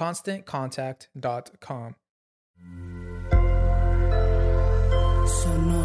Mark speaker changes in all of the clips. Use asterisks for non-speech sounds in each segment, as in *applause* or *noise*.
Speaker 1: ConstantContact.com.
Speaker 2: Sonoro.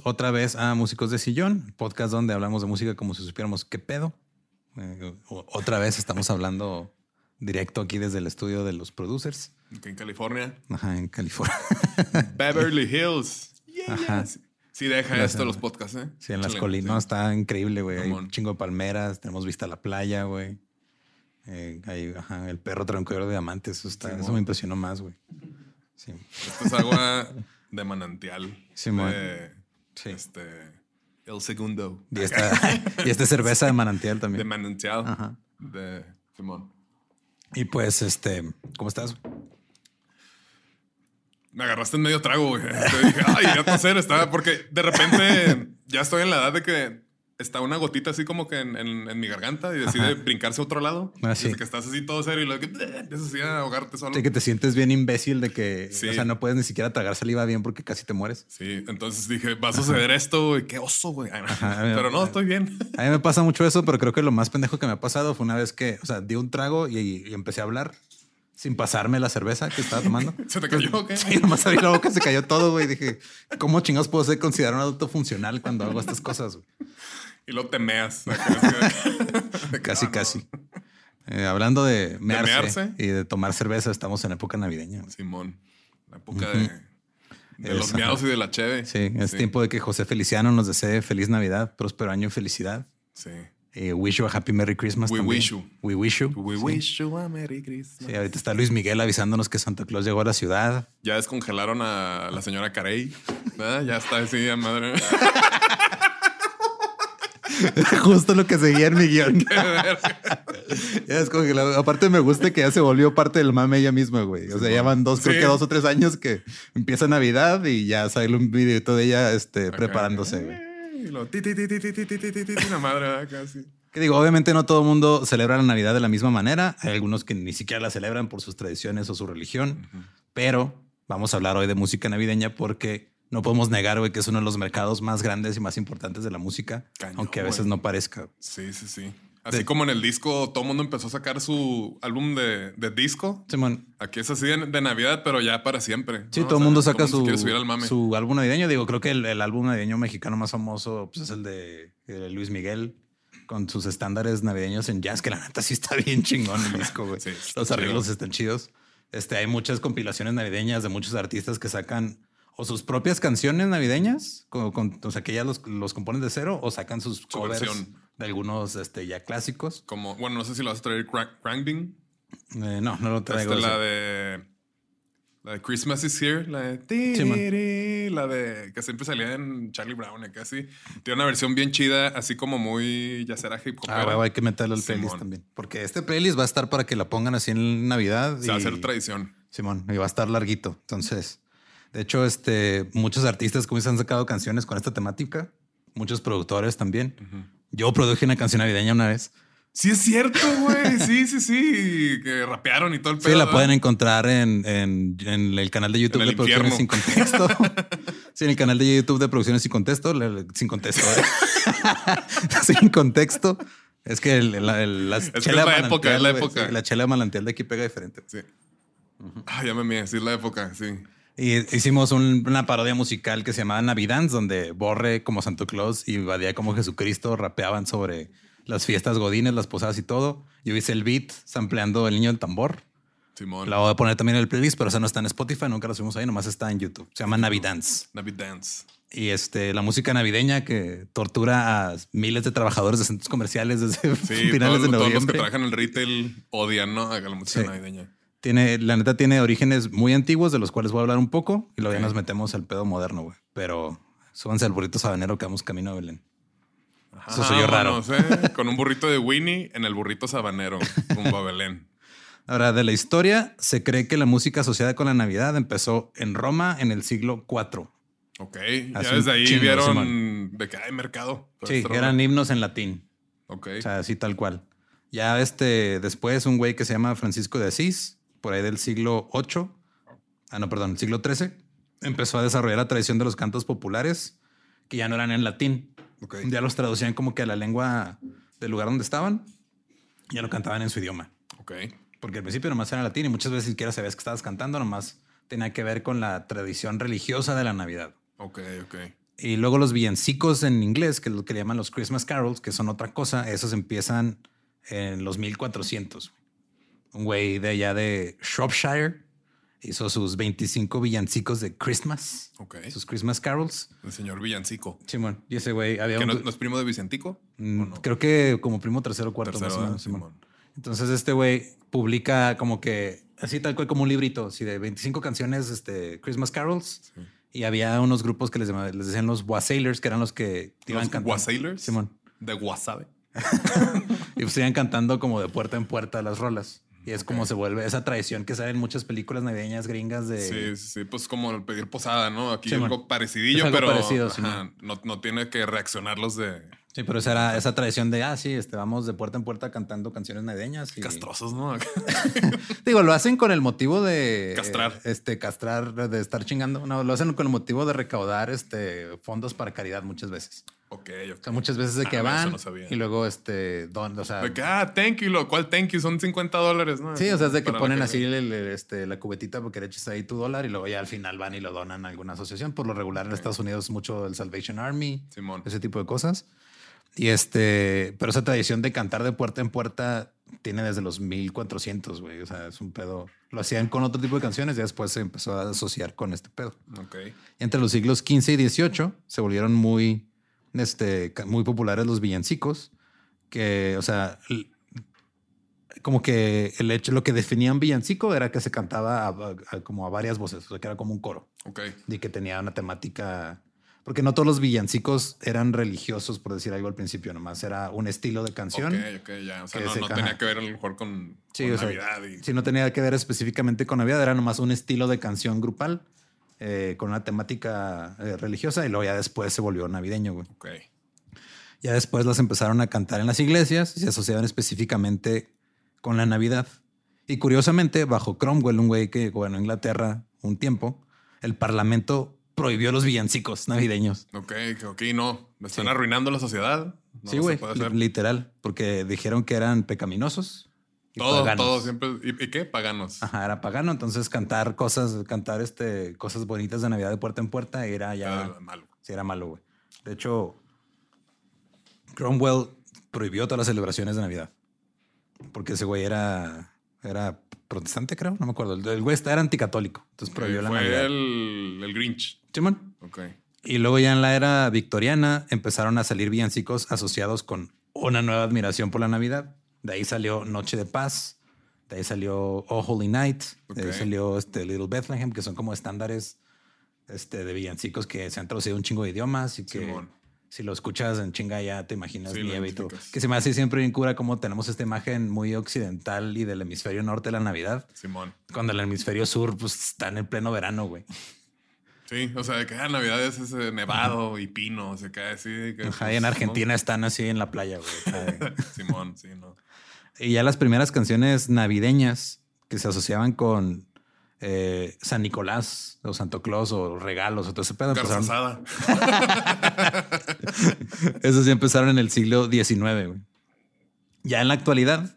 Speaker 3: Bienvenidos otra vez a Músicos de Sillón, podcast donde hablamos de música como si supiéramos qué pedo. Eh, otra vez estamos hablando directo aquí desde el estudio de los producers.
Speaker 4: en California.
Speaker 3: Ajá, en California. *laughs*
Speaker 4: Beverly Hills. Ajá. Sí, deja esto los podcasts, ¿eh?
Speaker 3: Sí, en las colinas. está increíble, güey. Hay un chingo de palmeras, tenemos vista a la playa, güey. Eh, hay, ajá, el perro tranquilo de diamantes. Eso, está, eso me impresionó más, güey.
Speaker 4: Sí. Esto es agua de manantial. Simón. Sí. Este, el segundo.
Speaker 3: Y esta, y esta *laughs* cerveza de manantial también.
Speaker 4: De manantial. Ajá. De Simón.
Speaker 3: Y pues, este, ¿cómo estás?
Speaker 4: Me agarraste en medio trago, güey. Te dije, ay, ya toser, estaba, porque de repente ya estoy en la edad de que está una gotita así como que en, mi garganta y decide brincarse a otro lado. Así. Ah, que estás así todo serio y luego que empiezas así a ahogarte solo.
Speaker 3: Sí, que te sientes bien imbécil de que, o sea, no puedes ni siquiera tragar saliva bien porque casi te mueres.
Speaker 4: Sí, entonces dije, va a suceder esto, güey, qué oso, güey. pero no, estoy bien. *laughs*
Speaker 3: A mí me pasa mucho eso, pero creo que lo más pendejo que me ha pasado fue una vez que, o sea, di un trago y empecé a hablar sin pasarme la cerveza que estaba tomando. *laughs*
Speaker 4: ¿Se te cayó o qué?
Speaker 3: Sí, nomás abrí la boca, se cayó todo, güey. Dije, ¿cómo chingados puedo ser considerado un adulto funcional cuando hago estas cosas?
Speaker 4: Y lo temeas. *laughs* *laughs*
Speaker 3: casi, casi. Eh, hablando de mearse, y de tomar cerveza, estamos en época navideña.
Speaker 4: Simón, la época de, los meados y de la cheve.
Speaker 3: Sí, es tiempo de que José Feliciano nos desee feliz Navidad, próspero año y felicidad.
Speaker 4: Sí.
Speaker 3: Eh, wish you a happy Merry Christmas.
Speaker 4: We wish you.
Speaker 3: We wish you.
Speaker 4: We wish you a Merry Christmas.
Speaker 3: Sí, ahorita está Luis Miguel avisándonos que Santa Claus llegó a la ciudad.
Speaker 4: Ya descongelaron a la señora Carey. *laughs* Ya está así, madre.
Speaker 3: Justo lo que seguía en mi guion. ya descongelado. Aparte me gusta que ya se volvió parte del mame ella misma, güey. O sea, ya van dos, creo que dos o tres años que empieza Navidad y ya sale un video de ella este, preparándose, güey.
Speaker 4: La madre casi.
Speaker 3: Que digo, obviamente no todo el mundo celebra la Navidad de la misma manera. Hay algunos que ni siquiera la celebran por sus tradiciones o su religión. Pero vamos a hablar hoy de música navideña porque no podemos negar, güey, que es uno de los mercados más grandes y más importantes de la música, aunque a veces no parezca.
Speaker 4: Sí, sí, sí. Así como en el disco, todo el mundo empezó a sacar su álbum de, disco.
Speaker 3: Simón.
Speaker 4: Aquí es así de, Navidad, pero ya para siempre.
Speaker 3: Sí, todo el mundo saca su, su álbum navideño. Digo, creo que el, álbum navideño mexicano más famoso pues, es el de, Luis Miguel con sus estándares navideños en jazz, que la neta sí está bien chingón el disco, güey. *laughs* Los arreglos están chidos. Este, hay muchas compilaciones navideñas de muchos artistas que sacan o sus propias canciones navideñas, con, o sea, que ya los, los componen de cero, o sacan sus covers de algunos este, ya clásicos.
Speaker 4: Como, bueno, no sé si lo vas a traer Crankbing.
Speaker 3: Eh, no, no lo traigo.
Speaker 4: la de. La de Christmas is Here, la de. la de. que siempre salía en Charlie Brown, casi. Tiene una versión bien chida, así como muy. ya será hip hop.
Speaker 3: Ah, hay que meterlo al playlist también. Porque este playlist va a estar para que la pongan así en Navidad.
Speaker 4: Se va a hacer tradición.
Speaker 3: Simón, y va a estar larguito. Entonces. De hecho, este, muchos artistas como han sacado canciones con esta temática, muchos productores también. Yo produje una canción navideña una vez.
Speaker 4: Sí, es cierto, güey. Sí, sí, sí. Que rapearon y todo el pedo.
Speaker 3: Sí, la pueden encontrar en, el canal de YouTube de Producciones Sin Contexto. *laughs* sí, en el canal de YouTube de Producciones Sin Contexto. Sin Contexto. *laughs* sin Contexto. Es que la,
Speaker 4: es la época, es la época.
Speaker 3: la chela malantial de aquí pega diferente.
Speaker 4: Sí. Ah, ya me mía, sí, es la época, sí.
Speaker 3: Y hicimos una parodia musical que se llamaba Navidance, donde Borre como Santo Claus y Badía como Jesucristo rapeaban sobre las fiestas godines, las posadas y todo. Yo hice el beat sampleando el niño del tambor.
Speaker 4: Simón.
Speaker 3: La voy a poner también en el playlist, pero esa no está en Spotify, nunca la subimos ahí, nomás está en YouTube. Se llama Navidance.
Speaker 4: Navidance.
Speaker 3: Y este, la música navideña que tortura a miles de trabajadores de centros comerciales desde *laughs* finales de noviembre. Todos los que
Speaker 4: trabajan en el retail odian, ¿no? A la música navideña.
Speaker 3: Tiene, la neta tiene orígenes muy antiguos de los cuales voy a hablar un poco y luego ya nos metemos al pedo moderno, güey. Pero súbanse al burrito sabanero que vamos camino a Belén. Eso soy yo raro.
Speaker 4: Con un burrito de Winnie en el burrito sabanero, rumbo a Belén.
Speaker 3: Ahora, de la historia, se cree que la música asociada con la Navidad empezó en Roma en el siglo IV.
Speaker 4: Ok, ya desde ahí vieron de que hay mercado.
Speaker 3: Sí, eran himnos en latín.
Speaker 4: Ok.
Speaker 3: O sea, así tal cual. Ya este, después un güey que se llama Francisco de Asís por ahí del siglo VIII, ah, no, perdón, el siglo XIII, empezó a desarrollar la tradición de los cantos populares que ya no eran en latín. Ya los traducían como que a la lengua del lugar donde estaban, ya lo cantaban en su idioma. Porque al principio nomás era latín y muchas veces siquiera sabías que estabas cantando, nomás tenía que ver con la tradición religiosa de la Navidad.
Speaker 4: Ok, ok.
Speaker 3: Y luego los villancicos en inglés, que es lo que le llaman los Christmas carols, que son otra cosa, esos empiezan en los 1400 un güey de allá de Shropshire. Hizo sus 25 villancicos de Christmas.
Speaker 4: Ok.
Speaker 3: Sus Christmas carols.
Speaker 4: El señor Villancico.
Speaker 3: Simón. Y ese güey había.
Speaker 4: ¿Que no, es primo de Vicentico?
Speaker 3: Mm, creo que como primo tercero o cuarto. Tercero, Simón. Entonces este güey publica como que así tal cual como un librito, así de 25 canciones, este Christmas carols. Y había unos grupos que les, les decían los Wassailers, que eran los que
Speaker 4: iban cantando. ¿Wassailers?
Speaker 3: Simón.
Speaker 4: De wasabe. *laughs*
Speaker 3: y pues iban cantando como de puerta en puerta las rolas. Y es como se vuelve esa tradición que sale en muchas películas navideñas gringas de.
Speaker 4: Sí, sí, pues como el pedir posada, ¿no? Aquí algo parecidillo, pero no, no, tiene que reaccionar los de.
Speaker 3: Sí, pero esa era esa tradición de, ah, sí, este, vamos de puerta en puerta cantando canciones navideñas. Y...
Speaker 4: Castrosos, ¿no? *laughs*
Speaker 3: Digo, lo hacen con el motivo de...
Speaker 4: Castrar.
Speaker 3: este, castrar, de estar chingando. No, lo hacen con el motivo de recaudar este, fondos para caridad muchas veces.
Speaker 4: Ok,
Speaker 3: O sea, muchas veces de que ah, van y luego este, don, o sea,
Speaker 4: de que, ah, thank you, lo cual thank you son 50 dólares, ¿no?
Speaker 3: Sí, o sea, es de que ponen así este, la cubetita porque le echas ahí tu dólar y luego ya al final van y lo donan a alguna asociación. Por lo regular en Estados Unidos mucho el Salvation Army, ese tipo de cosas. Y este, pero esa tradición de cantar de puerta en puerta tiene desde los 1400, güey. O sea, es un pedo. Lo hacían con otro tipo de canciones y después se empezó a asociar con este pedo.
Speaker 4: Ok.
Speaker 3: entre los siglos XV y XVIII se volvieron muy este, muy populares los villancicos, que, o sea, como que el hecho, lo que definían villancico era que se cantaba como a varias voces, o sea, que era como un coro.
Speaker 4: Ok.
Speaker 3: Y que tenía una temática, porque no todos los villancicos eran religiosos, por decir algo al principio, nomás era un estilo de canción.
Speaker 4: Ok, ok, ya. O sea, no, tenía que ver a lo mejor con, Navidad.
Speaker 3: Sí, no tenía que ver específicamente con Navidad, era nomás un estilo de canción grupal. Eh, con una temática eh, religiosa y luego ya después se volvió navideño, güey. Ya después las empezaron a cantar en las iglesias y se asociaban específicamente con la Navidad. Y curiosamente, bajo Cromwell, un güey que gobernó Inglaterra un tiempo, el parlamento prohibió los villancicos navideños.
Speaker 4: Ok, ok, no. Me están arruinando la sociedad.
Speaker 3: sí, güey. Literal, porque dijeron que eran pecaminosos.
Speaker 4: Todo, todo siempre. ¿Y, qué? Paganos.
Speaker 3: Ajá, era pagano. Entonces cantar cosas, cantar este, cosas bonitas de Navidad de puerta en puerta era ya. Era malo. Sí, era malo, güey. De hecho, Cromwell prohibió todas las celebraciones de Navidad. Porque ese güey era, era protestante, creo. No me acuerdo. El güey era anticatólico. Entonces prohibió la Navidad.
Speaker 4: Fue el, el Grinch.
Speaker 3: Simón. Ok. Y luego ya en la era victoriana empezaron a salir villancicos asociados con una nueva admiración por la Navidad. De ahí salió Noche de Paz, de ahí salió Oh Holy Night, de ahí salió este Little Bethlehem, que son como estándares este, de villancicos que se han traducido un chingo de idiomas y que si lo escuchas en chinga ya te imaginas nieve y todo. Que se me hace siempre bien cura como tenemos esta imagen muy occidental y del hemisferio norte de la Navidad.
Speaker 4: Simón.
Speaker 3: Cuando el hemisferio sur pues está en el pleno verano, güey.
Speaker 4: Sí, o sea, que la Navidad es ese nevado y pino, se cae así.
Speaker 3: Ajá, y en Argentina están así en la playa,
Speaker 4: güey. *laughs* Simón, sí, ¿no?
Speaker 3: Y ya las primeras canciones navideñas que se asociaban con eh, San Nicolás o Santo Claus o regalos o todo ese pedo.
Speaker 4: Empezaron... *laughs*
Speaker 3: Eso sí empezaron en el siglo XIX. Ya en la actualidad,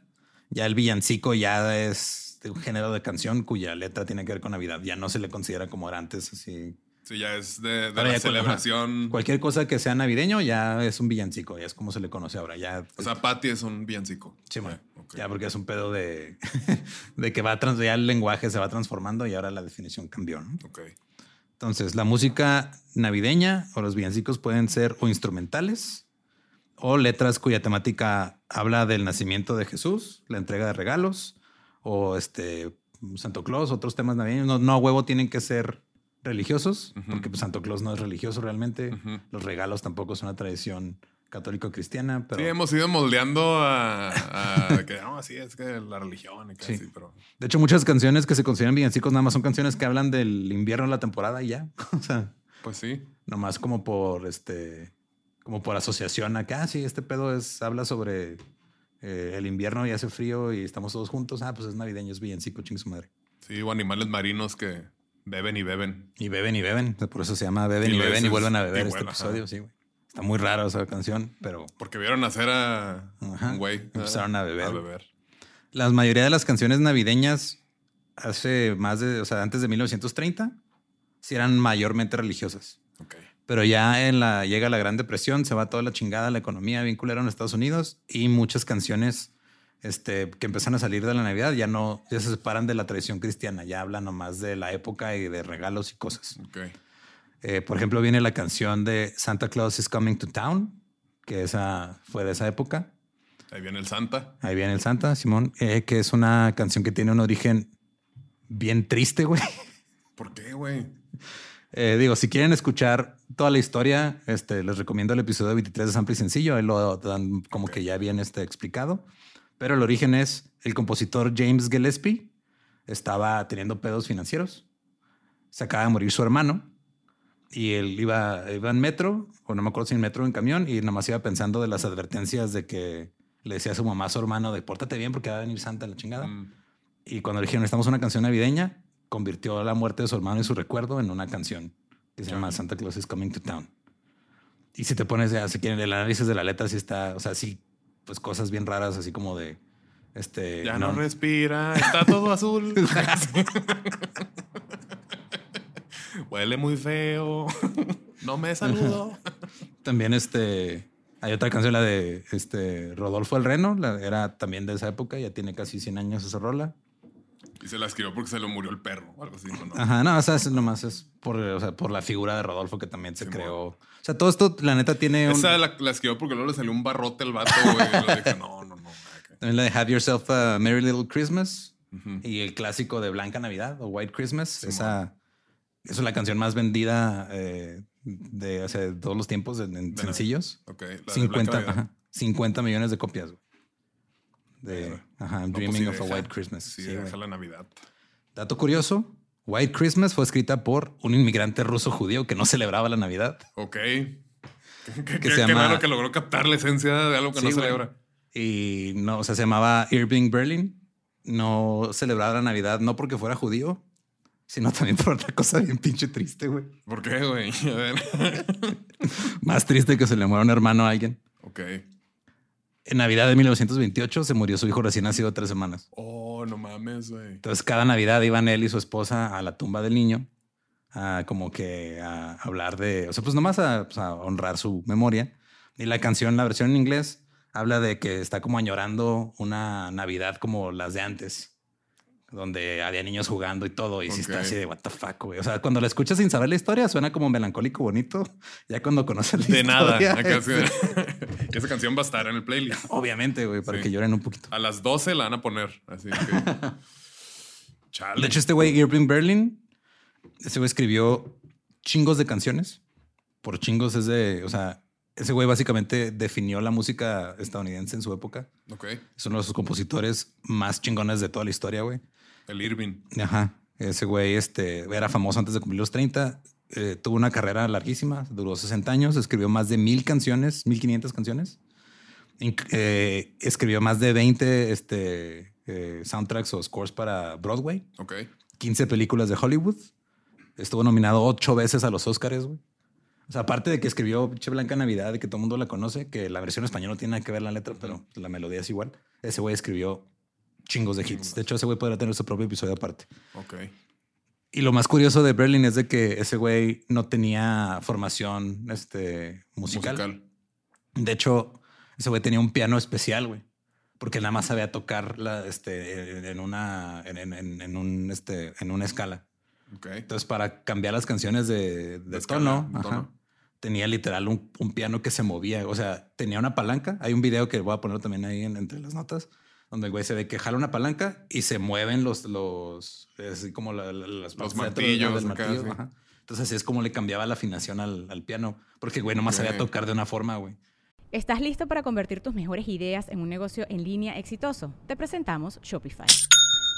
Speaker 3: ya el villancico ya es de un género de canción cuya letra tiene que ver con Navidad. Ya no se le considera como era antes, así
Speaker 4: Sí, ya es de, la celebración.
Speaker 3: Cualquier cosa que sea navideño ya es un villancico, ya es como se le conoce ahora. Ya,
Speaker 4: o sea, Patty es un villancico.
Speaker 3: Sí, Ya porque es un pedo de, *laughs* de que va trans, ya el lenguaje se va transformando y ahora la definición cambió. ¿no?
Speaker 4: Ok.
Speaker 3: Entonces, la música navideña o los villancicos pueden ser o instrumentales o letras cuya temática habla del nacimiento de Jesús, la entrega de regalos o este Santo Claus, otros temas navideños. No, no huevo tienen que ser religiosos, porque pues, Santo Claus no es religioso realmente. Los regalos tampoco es una tradición católico-cristiana. Pero...
Speaker 4: Sí, hemos ido moldeando a, que no, así es que la religión y casi, pero...
Speaker 3: De hecho, muchas canciones que se consideran villancicos nada más son canciones que hablan del invierno la temporada y ya. *laughs* o sea,
Speaker 4: pues sí.
Speaker 3: Nomás como por este, como por asociación acá. Sí, este pedo es, habla sobre eh, el invierno y hace frío y estamos todos juntos. Ah, pues es navideño, es villancico, ching su madre.
Speaker 4: Sí, o animales marinos que Beben y beben.
Speaker 3: Y beben y beben. Por eso se llama Beben y, beben y vuelven a beber este episodio, sí, güey. Está muy raro esa canción, pero.
Speaker 4: Porque vieron nacer a un güey.
Speaker 3: Empezaron a beber. a beber. La mayoría de las canciones navideñas hace más de, o sea, antes de 1930, sí eran mayormente religiosas.
Speaker 4: Okay.
Speaker 3: Pero ya en la, llega la Gran Depresión, se va toda la chingada, la economía vinculada en Estados Unidos y muchas canciones este, que empiezan a salir de la Navidad, ya no, ya se separan de la tradición cristiana, ya hablan nomás de la época y de regalos y cosas. Eh, por ejemplo, viene la canción de Santa Claus is Coming to Town, que esa fue de esa época.
Speaker 4: Ahí viene el Santa.
Speaker 3: Ahí viene el Santa, Simón, eh, que es una canción que tiene un origen bien triste, güey.
Speaker 4: ¿Por qué, güey?
Speaker 3: Eh, digo, si quieren escuchar toda la historia, este, les recomiendo el episodio 23 de Sample y Sencillo. Ahí lo dan como que ya bien este, explicado. Pero el origen es el compositor James Gillespie estaba teniendo pedos financieros. Se acaba de morir su hermano y él iba, iba en metro, o no me acuerdo si en metro o en camión, y nomás iba pensando de las advertencias de que le decía a su mamá, a su hermano, de pórtate bien porque va a venir Santa la chingada. Mm. Y cuando le dijeron, estamos una canción navideña, convirtió la muerte de su hermano y su recuerdo en una canción que se llama Santa Claus is Coming to Town. Y si te pones, a, si quieren, el análisis de la letra, sí está, o sea, sí pues cosas bien raras, así como de este.
Speaker 4: Ya no, respira, está todo azul. Huele muy feo. No me saludó.
Speaker 3: También este. Hay otra canción, la de este Rodolfo el Reno, la, era también de esa época, ya tiene casi 100 años esa rola.
Speaker 4: Y se la escribió porque se le murió el perro o algo así. ¿no?
Speaker 3: Ajá, no, o sea, es, nomás es por, o sea, por la figura de Rodolfo que también se creó. O sea, todo esto, la neta, tiene.
Speaker 4: Esa la, la, escribió porque luego le salió un barrote al vato, güey. no, no, no.
Speaker 3: También la de Have Yourself a Merry Little Christmas y el clásico de Blanca Navidad o White Christmas. esa, esa, es la canción más vendida eh, de, hace todos los tiempos en, sencillos.
Speaker 4: Ok,
Speaker 3: 50, 50 millones de copias, güey de ajá, pues Dreaming of a White Christmas.
Speaker 4: Sí, deja la Navidad.
Speaker 3: Dato curioso, White Christmas fue escrita por un inmigrante ruso judío que no celebraba la Navidad.
Speaker 4: Ok. *laughs* Que, que, se llama... que logró captar la esencia de algo que no celebra.
Speaker 3: Y no, o sea, se llamaba Irving Berlin. No celebraba la Navidad no porque fuera judío, sino también por otra cosa bien pinche triste, güey.
Speaker 4: ¿Por qué, güey? *laughs* A ver. *laughs*
Speaker 3: Más triste que se le muera un hermano a alguien.
Speaker 4: Ok.
Speaker 3: En Navidad de 1928 se murió su hijo recién nacido tres semanas.
Speaker 4: Oh, no mames, güey.
Speaker 3: Entonces cada Navidad iban él y su esposa a la tumba del niño a como que a hablar de, o sea, pues nomás a, pues, a honrar su memoria. Y la canción, la versión en inglés, habla de que está como añorando una Navidad como las de antes donde había niños jugando y todo, y si está así de what the fuck, güey. O sea, cuando la escuchas sin saber la historia, suena como melancólico bonito. Ya cuando conoces la
Speaker 4: de
Speaker 3: historia. *laughs*
Speaker 4: De nada. Esa canción va a estar en el playlist.
Speaker 3: Obviamente, güey, para que lloren un poquito.
Speaker 4: A las 12 la van a poner. Así que. *laughs*
Speaker 3: Chale. De hecho, este güey, Irving Berlin, ese güey escribió chingos de canciones. Por chingos es de, o sea, ese güey básicamente definió la música estadounidense en su época.
Speaker 4: Ok.
Speaker 3: Es uno de sus compositores más chingones de toda la historia, güey.
Speaker 4: El Irving.
Speaker 3: Ajá. Ese güey este, era famoso antes de cumplir los 30. Eh, tuvo una carrera larguísima, duró 60 años, escribió más de mil canciones, 1500 canciones. Eh, escribió más de 20 este, eh, soundtracks o scores para Broadway.
Speaker 4: Ok.
Speaker 3: 15 películas de Hollywood. Estuvo nominado ocho veces a los Oscars, güey. O sea, aparte de que escribió Che Blanca Navidad, de que todo el mundo la conoce, que la versión española no tiene nada que ver la letra, pero la melodía es igual. Ese güey escribió chingos de hits. De hecho, ese güey podría tener su propio episodio aparte.
Speaker 4: Ok.
Speaker 3: Y lo más curioso de Berlin es de que ese güey no tenía formación este, musical. De hecho, ese güey tenía un piano especial, güey. Porque nada más sabía tocar la, este, en una, en, un, este, en una escala.
Speaker 4: Okay.
Speaker 3: Entonces, para cambiar las canciones de, tono, tenía literal un, piano que se movía. O sea, tenía una palanca. Hay un video que voy a poner también ahí entre las notas donde el güey se ve que jala una palanca y se mueven los, los, así como las
Speaker 4: los martillos. Del martillo.
Speaker 3: Entonces así es como le cambiaba la afinación al, al piano, porque güey nomás sabía tocar de una forma, güey.
Speaker 5: ¿Estás listo para convertir tus mejores ideas en un negocio en línea exitoso? Te presentamos Shopify.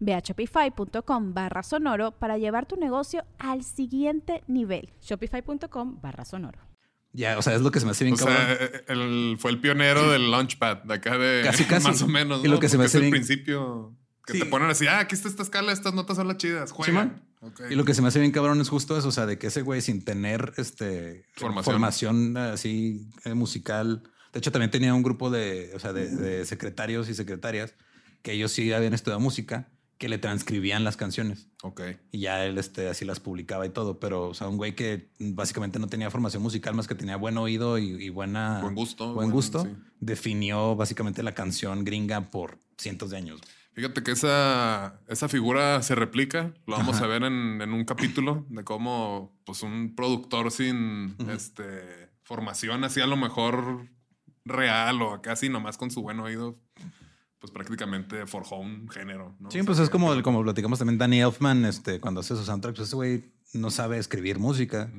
Speaker 5: Ve a shopify.com barra sonoro para llevar tu negocio al siguiente nivel. Shopify.com barra sonoro.
Speaker 3: Ya, o sea, es lo que se me hace bien
Speaker 4: o Sea, fue el pionero del Launchpad, de acá de
Speaker 3: casi, casi. *laughs*
Speaker 4: más o menos.
Speaker 3: Y lo que se me hace
Speaker 4: bien... principio que te ponen así, ah, aquí está esta escala, estas notas son las chidas, juega.
Speaker 3: Y lo que se me hace bien cabrón es justo eso, o sea, de que ese güey sin tener este formación, así eh, musical. De hecho, también tenía un grupo de, o sea, de secretarios y secretarias que ellos sí habían estudiado música, que le transcribían las canciones.
Speaker 4: Ok.
Speaker 3: Y ya él este, así las publicaba y todo. Pero, o sea, un güey que básicamente no tenía formación musical más que tenía buen oído y, buena...
Speaker 4: Buen gusto.
Speaker 3: Buen gusto. Definió básicamente la canción gringa por cientos de años.
Speaker 4: Fíjate que esa, esa figura se replica. Lo vamos a ver en, un capítulo de cómo pues, un productor sin este, formación, así a lo mejor real o casi nomás con su buen oído, pues prácticamente forjó un género. ¿no?
Speaker 3: Sí, pues es como, como platicamos también Danny Elfman, este, cuando hace sus soundtracks, pues ese güey no sabe escribir música.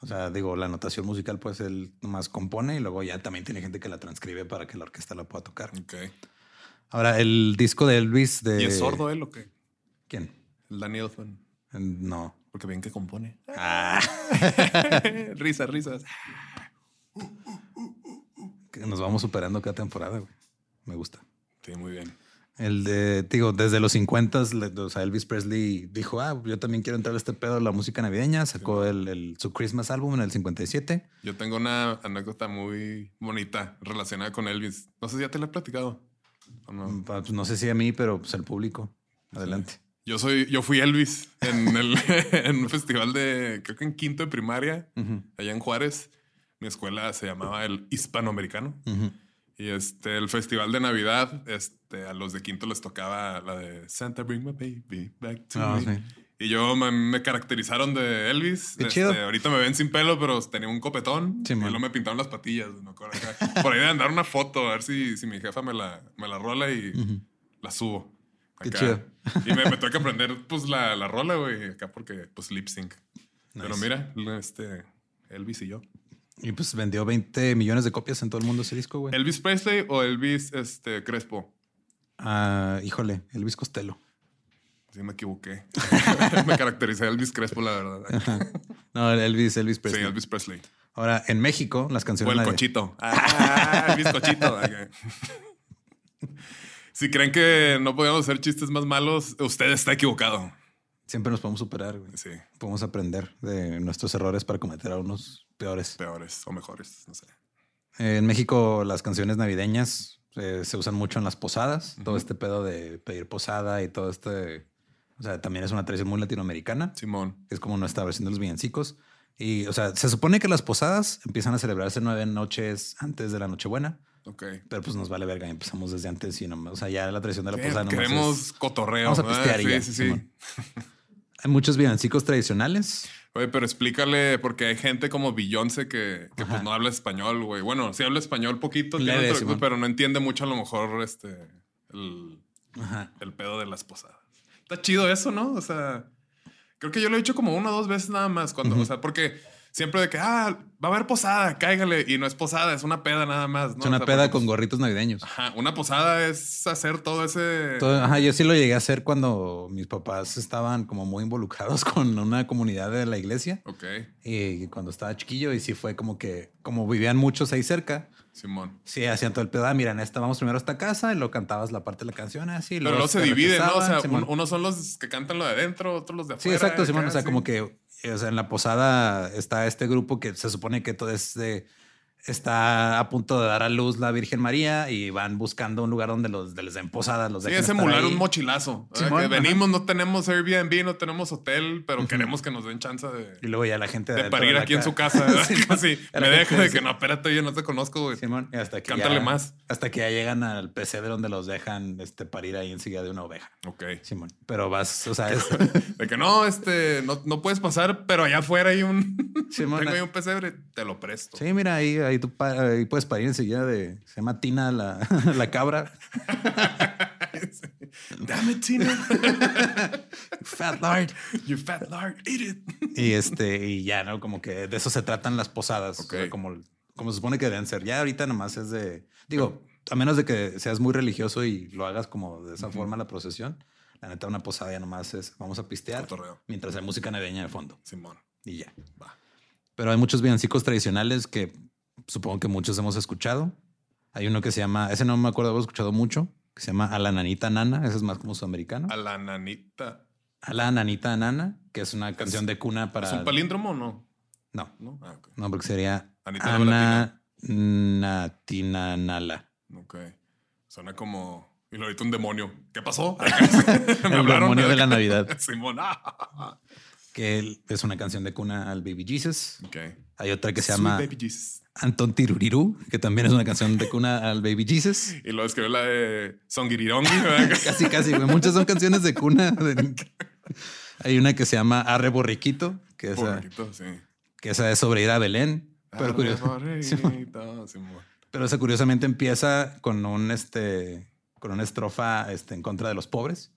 Speaker 3: O sea, digo, la notación musical, pues él nomás compone y luego ya también tiene gente que la transcribe para que la orquesta la pueda tocar.
Speaker 4: Ok.
Speaker 3: Ahora, el disco de Elvis de...
Speaker 4: ¿Y es sordo él o qué?
Speaker 3: ¿Quién?
Speaker 4: El Danny Elfman.
Speaker 3: No.
Speaker 4: Porque bien que compone.
Speaker 3: Ah. *laughs*
Speaker 4: risas, risas.
Speaker 3: Nos vamos superando cada temporada, güey. Me gusta.
Speaker 4: Sí, muy bien.
Speaker 3: El de, digo, desde los 50, o sea, Elvis Presley dijo, ah, yo también quiero entrar a este pedo de la música navideña. Sacó el, su Christmas álbum en el 57.
Speaker 4: Yo tengo una anécdota muy bonita relacionada con Elvis. No sé si ya te la he platicado.
Speaker 3: no? Mm, pues no sé si a mí, pero pues al público. Adelante.
Speaker 4: Yo soy, yo fui Elvis en, el, *laughs* en un festival de, creo que en quinto de primaria, allá en Juárez. Mi escuela se llamaba el Hispanoamericano. Y este, el festival de Navidad, este, a los de quinto les tocaba la de Santa Bring My Baby Back to
Speaker 3: Ah,
Speaker 4: Me.
Speaker 3: sí.
Speaker 4: Y yo me, me caracterizaron de Elvis.
Speaker 3: Qué
Speaker 4: Este,
Speaker 3: chido.
Speaker 4: ahorita me ven sin pelo, pero tenía un copetón.
Speaker 3: Sí,
Speaker 4: y luego me pintaron las patillas. acá. Por ahí de andar una foto, a ver si, si mi jefa me la, me la rola y
Speaker 3: Ujú.
Speaker 4: la subo.
Speaker 3: Qué
Speaker 4: Acá.
Speaker 3: chido.
Speaker 4: Y me, me tuve que aprender pues la, la rola, güey, acá porque pues lip sync. Pero
Speaker 3: Nice.
Speaker 4: mira, este Elvis y yo.
Speaker 3: Y pues vendió 20 millones de copias en todo el mundo ese disco, güey.
Speaker 4: ¿Elvis Presley o Elvis este, Crespo?
Speaker 3: Ah, híjole, Elvis Costello.
Speaker 4: Sí, me equivoqué. *laughs* me caractericé a Elvis Crespo, la verdad.
Speaker 3: No, Elvis, Elvis
Speaker 4: Sí,
Speaker 3: Presley.
Speaker 4: Elvis Presley.
Speaker 3: Ahora, en México, las
Speaker 4: O
Speaker 3: canciones...
Speaker 4: el
Speaker 3: navi-
Speaker 4: cochito. Ah, Elvis Cochito. *laughs* Si creen que no podíamos hacer chistes más malos, usted está equivocado.
Speaker 3: Siempre nos podemos superar, güey.
Speaker 4: Sí,
Speaker 3: Podemos aprender de nuestros errores para cometer a unos peores.
Speaker 4: peores o mejores, no sé.
Speaker 3: En México, las canciones navideñas eh, se usan mucho en las posadas. Todo
Speaker 4: Ujú.
Speaker 3: este pedo de pedir posada y todo este... O sea, también es una tradición muy latinoamericana.
Speaker 4: Simón.
Speaker 3: Es como nuestra versión de los villancicos. Y, o sea, se supone que las posadas empiezan a celebrarse nueve noches antes de la Nochebuena,
Speaker 4: Ok.
Speaker 3: pero pues nos vale verga y empezamos desde antes y no, o sea, ya la tradición de la posada nomás
Speaker 4: queremos
Speaker 3: es-
Speaker 4: cotorreo.
Speaker 3: Vamos a pistear y
Speaker 4: sí,
Speaker 3: ya,
Speaker 4: sí, sí. *laughs*
Speaker 3: Hay muchos villancicos tradicionales.
Speaker 4: Oye, pero explícale, porque hay gente como Beyoncé que, que pues no habla español, güey. Bueno, sí habla español poquito, tiene otro- pero no entiende mucho a lo mejor este el, pedo de las posadas. Está chido eso, ¿no? O sea, creo que yo lo he hecho como una o dos veces nada más cuando, o sea, porque siempre de que, ah, va a haber posada, cáigale. Y no es posada, es una peda nada más, ¿no?
Speaker 3: es una
Speaker 4: O sea,
Speaker 3: peda con gorritos navideños.
Speaker 4: Ajá, una posada es hacer todo ese...
Speaker 3: Todo- ajá, yo sí lo llegué a hacer cuando mis papás estaban como muy involucrados *laughs* con una comunidad de la iglesia
Speaker 4: Ok,
Speaker 3: y cuando estaba chiquillo y sí fue como que como vivían muchos ahí cerca,
Speaker 4: Simón.
Speaker 3: sí hacían todo el pedo. Ah, mira, en esta vamos primero a esta casa y lo cantabas la parte de la canción así.
Speaker 4: Pero luego se dividen, ¿no? O sea, un- unos son los que cantan lo de adentro, otros los de
Speaker 3: Sí,
Speaker 4: afuera.
Speaker 3: exacto, Simón.
Speaker 4: acá,
Speaker 3: O sea,
Speaker 4: sí.
Speaker 3: como que o sea, en la posada está este grupo que se supone que todo es de está a punto de dar a luz la Virgen María y van buscando un lugar donde los de les den posada, los
Speaker 4: Sí, es emular un mochilazo.
Speaker 3: ajá.
Speaker 4: venimos, no tenemos Airbnb, no tenemos hotel, pero queremos que nos den chance de,
Speaker 3: Y luego ya la gente
Speaker 4: de parir aquí en su casa. *laughs*
Speaker 3: La
Speaker 4: me deja de que no, espérate, yo no te conozco, güey.
Speaker 3: Simón, y hasta que
Speaker 4: Cántale
Speaker 3: ya-
Speaker 4: más.
Speaker 3: Hasta que ya llegan al pesebre donde los dejan este, parir ahí enseguida de una oveja.
Speaker 4: Ok.
Speaker 3: Simón. Pero vas, o sea, *laughs* es,
Speaker 4: De que no, este, no, no puedes pasar, pero allá afuera hay un,
Speaker 3: Simón, *laughs*
Speaker 4: tengo ahí un pesebre, te lo presto.
Speaker 3: Sí, mira, ahí, ahí, tú ahí puedes parir enseguida de. Se llama Tina la, *laughs* la cabra. *laughs*
Speaker 4: Damn it, Tina. *laughs*
Speaker 3: Fat Lord.
Speaker 4: you fat lard, eat it.
Speaker 3: Y este, y ya, ¿no? Como que de eso se tratan las posadas.
Speaker 4: Ok.
Speaker 3: o sea, como, como se supone que deben ser. Ya ahorita nomás es de. Digo, a menos de que seas muy religioso y lo hagas como de esa forma la procesión. La neta, una posada ya nomás es vamos a pistear
Speaker 4: Cotorreo.
Speaker 3: mientras hay música navideña de fondo.
Speaker 4: Simón.
Speaker 3: Y ya.
Speaker 4: Va.
Speaker 3: Pero hay muchos villancicos tradicionales que supongo que muchos hemos escuchado. Hay uno que se llama, ese no me acuerdo haber escuchado mucho, que se llama A la Nanita Nana. Ese es más como sudamericano.
Speaker 4: A la nanita.
Speaker 3: A la Nanita Nana, que es una canción de cuna para.
Speaker 4: ¿Es un palíndromo o no?
Speaker 3: No,
Speaker 4: No, ah,
Speaker 3: no, porque sería
Speaker 4: Anita
Speaker 3: Ana Natina Nala.
Speaker 4: Ok. Suena como. Y lo ahorita un demonio. ¿Qué pasó? *laughs* *laughs* Me
Speaker 3: El demonio de la *laughs* Navidad.
Speaker 4: Simón. Ah.
Speaker 3: Que es una canción de cuna al Baby Jesus.
Speaker 4: Ok.
Speaker 3: Hay otra que se
Speaker 4: Sweet
Speaker 3: llama
Speaker 4: Baby Jesus.
Speaker 3: Anton Tiruriru, que también es una canción de cuna al Baby Jesus. *laughs*
Speaker 4: Y luego escribió la de Songirirongi. ¿verdad? *laughs*
Speaker 3: Casi, casi, güey. Muchas son canciones de cuna. de- *laughs* Hay una que se llama Arre Borriquito, que esa,
Speaker 4: Borreguito, sí.
Speaker 3: que esa es sobre ir a Belén. Pero, curioso-
Speaker 4: Simón.
Speaker 3: pero esa curiosamente empieza con un este con una estrofa este, en contra de los pobres.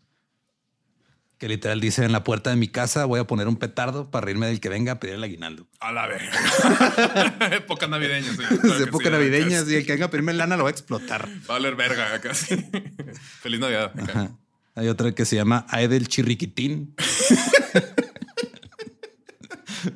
Speaker 3: Que literal dice en la puerta de mi casa voy a poner un petardo para reírme del que venga a pedir el aguinaldo.
Speaker 4: A la vez. *laughs* Época navideña, sí. Claro
Speaker 3: época
Speaker 4: sí,
Speaker 3: navideña, y el que venga a pedirme lana lo va a explotar.
Speaker 4: Va a valer verga acá, sí. *laughs* Feliz Navidad. acá.
Speaker 3: Hay otra que se llama Ay del Chirriquitín. *laughs*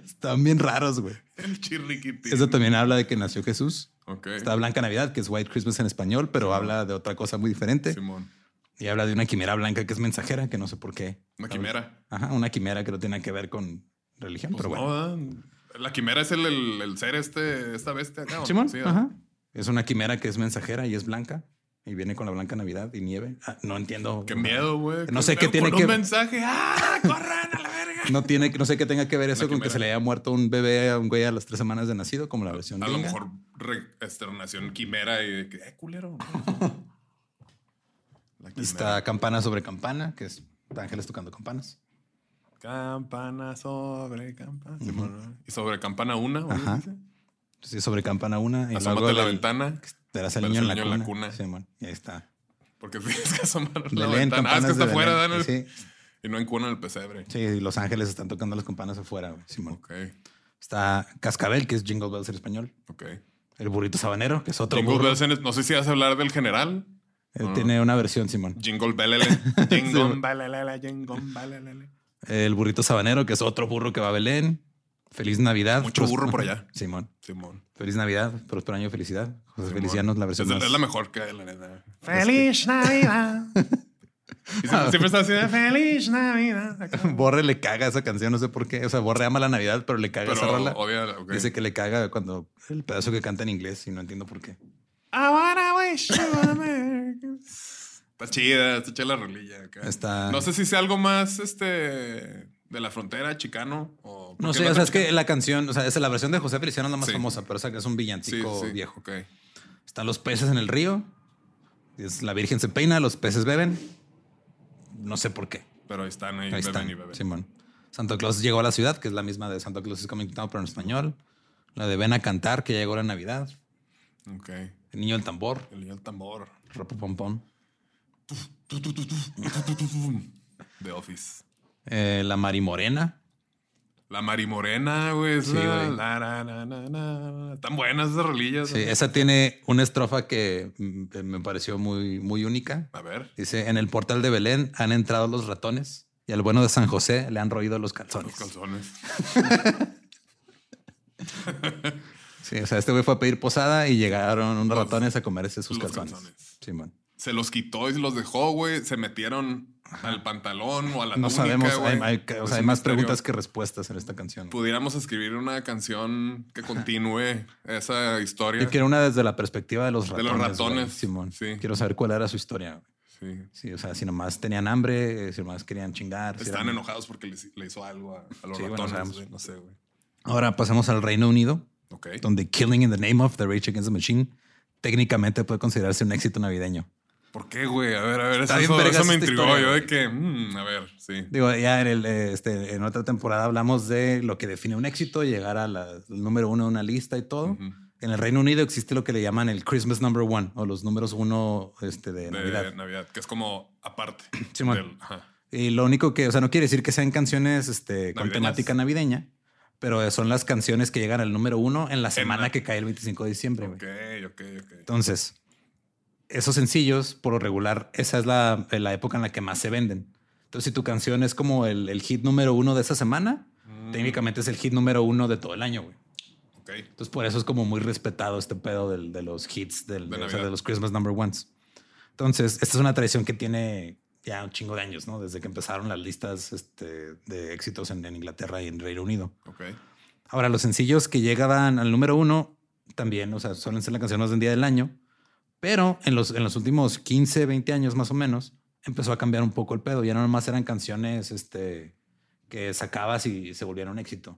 Speaker 3: Están bien raros, güey.
Speaker 4: El chirriquitín.
Speaker 3: Eso también habla de que nació Jesús.
Speaker 4: Ok.
Speaker 3: Está Blanca Navidad, que es White Christmas en español, pero habla de otra cosa muy diferente.
Speaker 4: Simón.
Speaker 3: Y habla de una quimera blanca que es mensajera, que no sé por qué.
Speaker 4: Una quimera.
Speaker 3: Ajá, una quimera que no tiene que ver con religión,
Speaker 4: Pues
Speaker 3: pero
Speaker 4: no,
Speaker 3: bueno.
Speaker 4: La quimera es el, el- el ser este, esta bestia acá.
Speaker 3: Simón,
Speaker 4: Sí,
Speaker 3: ajá. Es una quimera que es mensajera y es blanca. Y viene con la blanca Navidad y nieve. Ah, no entiendo.
Speaker 4: Qué miedo, güey.
Speaker 3: No sé qué tiene que-
Speaker 4: un mensaje. ¡Ah! ¡Corran a la verga!
Speaker 3: No tiene, no sé qué tenga que ver eso con que se le haya muerto un bebé a un güey a las tres semanas de nacido, como la versión
Speaker 4: A lo mejor este, nació en quimera y de que, eh, culero. *laughs*
Speaker 3: Está campana sobre campana, que es ángeles tocando campanas.
Speaker 4: Campana sobre campana. Y sobre campana una.
Speaker 3: Ajá. Sí, sobre campana una.
Speaker 4: Y luego la, ventana.
Speaker 3: Te la niño en la, en la cuna. Sí, y ahí está.
Speaker 4: Porque *laughs* tienes que asomar la ventana. Ah, es que está afuera, Dan. Sí. Y no en cuna el pesebre.
Speaker 3: Sí, y Los Ángeles están tocando las campanas afuera, Simón. Ok. Está Cascabel, que es Jingle Bells en español.
Speaker 4: Ok.
Speaker 3: El burrito sabanero, que es otro
Speaker 4: Jingle Bells en, no sé si vas a hablar del general.
Speaker 3: Él tiene una versión, Simón.
Speaker 4: Jingle Belele. *laughs* Jingle Belele, Jingle Belele.
Speaker 3: El burrito sabanero, que es otro burro que va a Belén. Feliz Navidad.
Speaker 4: Mucho burro por allá. *laughs*
Speaker 3: Simón.
Speaker 4: Simón.
Speaker 3: Feliz Navidad, próspero año de felicidad. José Feliciano es la versión
Speaker 4: es, la mejor que la neta. Feliz Navidad. *laughs* siempre, está así de Feliz Navidad.
Speaker 3: Borre le caga esa canción, no sé por qué. O sea, Borre ama la Navidad, pero le caga esa rola. Dice que le caga cuando el pedazo que canta en inglés y no entiendo por qué.
Speaker 4: I wanna wish you Está chida, está chida la rolilla. Está... No sé si sea algo más este de la frontera, chicano. O
Speaker 3: no sé, o sea, es que la canción, o sea, es la versión de José Feliciano la más famosa, pero o que es un villantico viejo.
Speaker 4: Okay.
Speaker 3: Están los peces en el río. Es la Virgen se peina, los peces beben. No sé por qué.
Speaker 4: Pero ahí están, ahí, beben y beben.
Speaker 3: Simón. Santa Claus llegó a la ciudad, que es la misma de Santa Claus is coming to pero en español. La de Ven a cantar, que ya llegó la Navidad.
Speaker 4: Ok.
Speaker 3: El niño del tambor.
Speaker 4: El niño del tambor.
Speaker 3: Ropo pompón.
Speaker 4: The Office.
Speaker 3: Eh, la Marimorena.
Speaker 4: La Marimorena, güey. Sí, güey. Tan buenas esas rolillas.
Speaker 3: Sí, esa tiene una estrofa que me pareció muy, muy única.
Speaker 4: A ver.
Speaker 3: Dice, en el portal de Belén han entrado los ratones y al bueno de San José le han roído los calzones.
Speaker 4: Los calzones. *laughs* *laughs*
Speaker 3: sí, o sea, este güey fue a pedir posada y llegaron unos ratones a comerse sus calzones. calzones. Sí, man
Speaker 4: se los quitó y se los dejó, güey. Se metieron al pantalón o a la
Speaker 3: No sabemos, hay, o sea, hay más preguntas que respuestas en esta canción.
Speaker 4: Pudiéramos escribir una canción que continúe esa historia.
Speaker 3: Yo quiero una desde la perspectiva de los ratones.
Speaker 4: De los ratones.
Speaker 3: Simón. Sí. Quiero saber cuál era su historia.
Speaker 4: Sí.
Speaker 3: sí. o sea, si nomás tenían hambre, si nomás querían chingar.
Speaker 4: Están enojados porque le, hizo algo a, los ratones. no sé, güey.
Speaker 3: Ahora pasamos al Reino Unido. Donde Killing in the Name of the Rage Against the Machine técnicamente puede considerarse un éxito navideño.
Speaker 4: ¿Por qué, güey? A ver, a ver, eso, eso, me intrigó. Yo de que, mm, a ver, sí.
Speaker 3: Digo, ya en, el, este, en otra temporada hablamos de lo que define un éxito, llegar al número uno de una lista y todo. En el Reino Unido existe lo que le llaman el Christmas Number One o los números uno este, de, de Navidad.
Speaker 4: Navidad, que es como aparte.
Speaker 3: Sí, del, Y lo único que, o sea, no quiere decir que sean canciones este, con temática navideña, pero son las canciones que llegan al número uno en la semana que cae el 25 de diciembre.
Speaker 4: Ok, ok, ok.
Speaker 3: Entonces, esos sencillos, por lo regular, esa es la, época en la que más se venden. Entonces, si tu canción es como el, hit número uno de esa semana, mm. técnicamente es el hit número uno de todo el año, güey. Entonces, por eso es como muy respetado este pedo de los hits, de, los Christmas number ones. Entonces, esta es una tradición que tiene ya un chingo de años, ¿no? Desde que empezaron las listas este, de éxitos en, Inglaterra y en Reino Unido. Ahora, los sencillos que llegaban al número uno también, o sea, suelen ser las canciones del día del año pero en los, en los últimos 15, 20 años más o menos, empezó a cambiar un poco el pedo. Ya no nomás eran canciones este, que sacabas y se volvieron un éxito.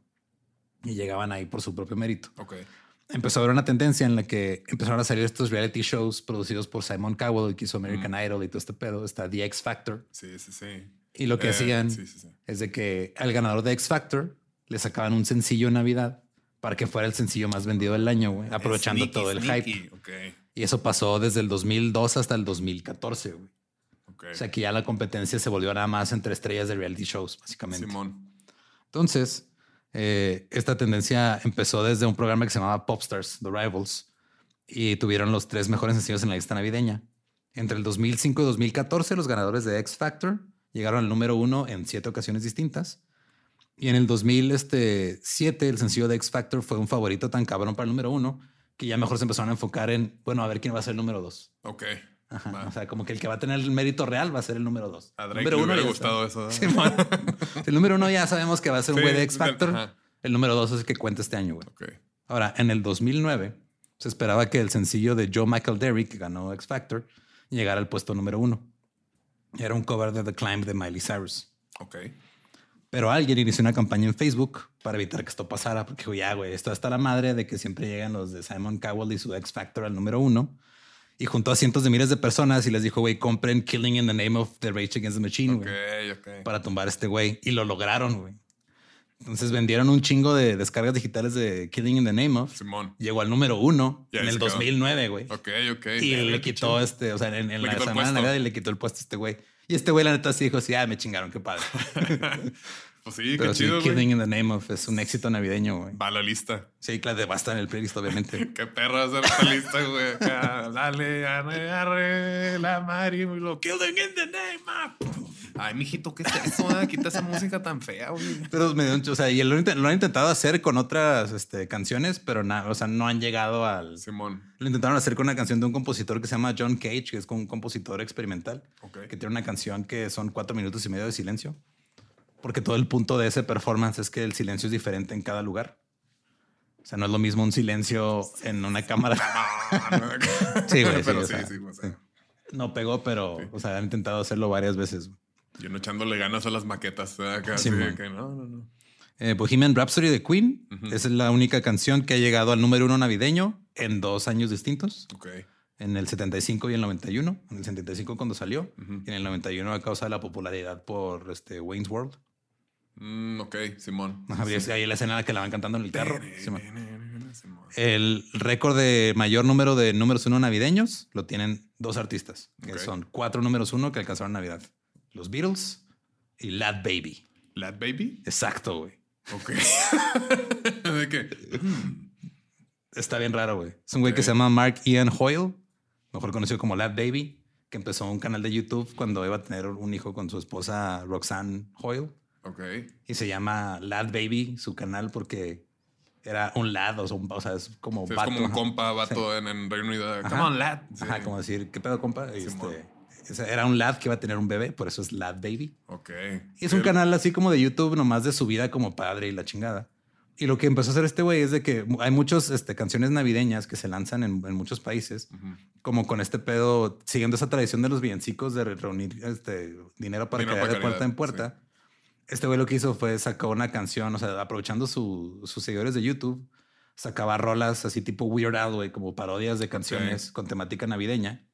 Speaker 3: Y llegaban ahí por su propio mérito.
Speaker 4: Okay.
Speaker 3: Empezó a haber una tendencia en la que empezaron a salir estos reality shows producidos por Simon Cowell, que hizo American Idol y todo este pedo. Está The X Factor.
Speaker 4: Sí, sí, sí.
Speaker 3: Y lo que eh, hacían es de que al ganador de X Factor le sacaban un sencillo en Navidad para que fuera el sencillo más vendido del año, güey, aprovechando todo el hype.
Speaker 4: Okay.
Speaker 3: Y eso pasó desde el 2002 hasta el 2014, güey. O sea que ya la competencia se volvió nada más entre estrellas de reality shows, básicamente.
Speaker 4: Simón.
Speaker 3: Entonces, eh, esta tendencia empezó desde un programa que se llamaba Popstars, The Rivals, y tuvieron los tres mejores sencillos en la lista navideña. Entre el 2005 y 2014, los ganadores de X Factor llegaron al número uno en siete ocasiones distintas. Y en el 2007, el sencillo de X Factor fue un favorito tan cabrón para el número uno que ya mejor se empezaron a enfocar en, bueno, a ver quién va a ser el número dos.
Speaker 4: Ok.
Speaker 3: O sea, como que el que va a tener el mérito real va a ser el número dos.
Speaker 4: A Drake número le gustado eso. *laughs*
Speaker 3: el número uno ya sabemos que va a ser un güey de X Factor. El número dos es el que cuenta este año, güey.
Speaker 4: Okay.
Speaker 3: Ahora, en el 2009 se esperaba que el sencillo de Joe Michael Derry, que ganó X Factor, llegara al puesto número uno. Era un cover de The Climb de Miley Cyrus.
Speaker 4: Ok.
Speaker 3: Pero alguien inició una campaña en Facebook para evitar que esto pasara, porque ya, güey, esto está la madre de que siempre llegan los de Simon Cowell y su X Factor al número uno. Y juntó a cientos de miles de personas y les dijo, güey, compren Killing in the Name of the Rage Against the Machine, para tumbar a este güey. Y lo lograron, güey. Entonces vendieron un chingo de descargas digitales de Killing in the Name of.
Speaker 4: Simón.
Speaker 3: Llegó al número uno en el 2009, güey.
Speaker 4: Ok, ok.
Speaker 3: Y le quitó este, o sea, en, la semana y le quitó el puesto a este güey. Y este güey, la neta, sí dijo, sí, ah, me chingaron, qué padre. *laughs*
Speaker 4: pues sí, qué chido,
Speaker 3: Killing in the Name of es un éxito navideño, güey.
Speaker 4: Va a la lista.
Speaker 3: Sí, claro, va a estar en el playlist, obviamente. *laughs*
Speaker 4: qué perro hacer esta lista, güey. Dale, arre, arre, la Mari, lo Killing in the Name of... Ay, mijito, ¿qué es eso? Ah? Quita esa música tan fea, güey.
Speaker 3: Pero me o sea, y lo, han intentado hacer con otras este, canciones, pero nada, o sea, no han llegado al.
Speaker 4: Simón.
Speaker 3: Lo intentaron hacer con una canción de un compositor que se llama John Cage, que es un compositor experimental, que tiene una canción que son cuatro minutos y medio de silencio. Porque todo el punto de ese performance es que el silencio es diferente en cada lugar. O sea, no es lo mismo un silencio en una cámara. *laughs* *laughs* sí, güey. Sí, sí, No pegó, pero, o sea, han intentado hacerlo varias veces.
Speaker 4: Yo no echándole ganas a las maquetas. Casi, que no, no, no.
Speaker 3: Eh, Bohemian Rhapsody de Queen. es la única canción que ha llegado al número uno navideño en dos años distintos.
Speaker 4: Okay.
Speaker 3: En el 75 y el 91. En el 75 cuando salió. Y en el 91 a causa de la popularidad por este, Wayne's World.
Speaker 4: Mm, ok, Simón. *laughs*
Speaker 3: ahí la escena que la van cantando en el carro. El récord de mayor número de números uno navideños lo tienen dos artistas, que son cuatro números uno que alcanzaron Navidad los Beatles y Lad Baby.
Speaker 4: ¿Lad Baby?
Speaker 3: Exacto, güey.
Speaker 4: Ok. *laughs* ¿De qué?
Speaker 3: Está bien raro, güey. Es un güey que se llama Mark Ian Hoyle, mejor conocido como Lad Baby, que empezó un canal de YouTube cuando iba a tener un hijo con su esposa Roxanne Hoyle.
Speaker 4: Ok.
Speaker 3: Y se llama Lad Baby, su canal, porque era un lad, o sea, es como
Speaker 4: Es como un compa, vato en, en, Reino Unido. Come on, lad.
Speaker 3: Ajá, como decir, ¿qué pedo, compa? este, era un lad que iba a tener un bebé, por eso es Lad Baby.
Speaker 4: Ok.
Speaker 3: Y es un canal así como de YouTube, nomás de su vida como padre y la chingada. Y lo que empezó a hacer este güey es de que hay muchas este, canciones navideñas que se lanzan en, muchos países, como con este pedo, siguiendo esa tradición de los villancicos de reunir este, dinero para caer de puerta en puerta. Este güey lo que hizo fue sacar una canción, o sea, aprovechando sus seguidores de YouTube, sacaba rolas así tipo Weird Al, güey, como parodias de canciones con temática navideña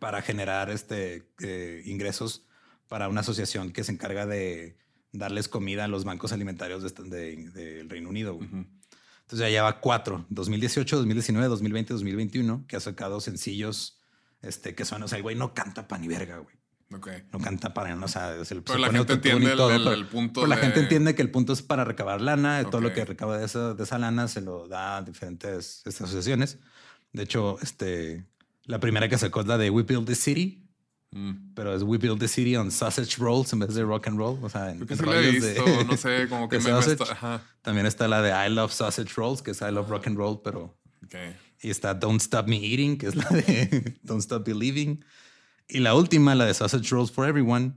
Speaker 3: para generar este, eh, ingresos para una asociación que se encarga de darles comida a los bancos alimentarios del de, Reino Unido. Entonces ya lleva cuatro, 2018, 2019, 2020, 2021, que ha sacado sencillos este, que son, o sea, el güey no canta pan ni verga, güey. No canta para, o sea, es el
Speaker 4: pero la gente entiende el, punto.
Speaker 3: la gente entiende que el punto es para recabar lana, todo lo que recaba de esa, de esa lana se lo da a diferentes este, asociaciones. De hecho, este, la primera que sacó es la de We Build the City. Mm. Pero es We Build the City on Sausage Rolls en vez de rock and roll. O sea, en,
Speaker 4: de, no sé, *laughs* como que me
Speaker 3: está, También está la de I Love Sausage Rolls, que es I Love Rock and Roll, pero.
Speaker 4: Okay.
Speaker 3: Y está Don't Stop Me Eating, que es la de *laughs* Don't Stop Believing. Y la última, la de Sausage Rolls for Everyone,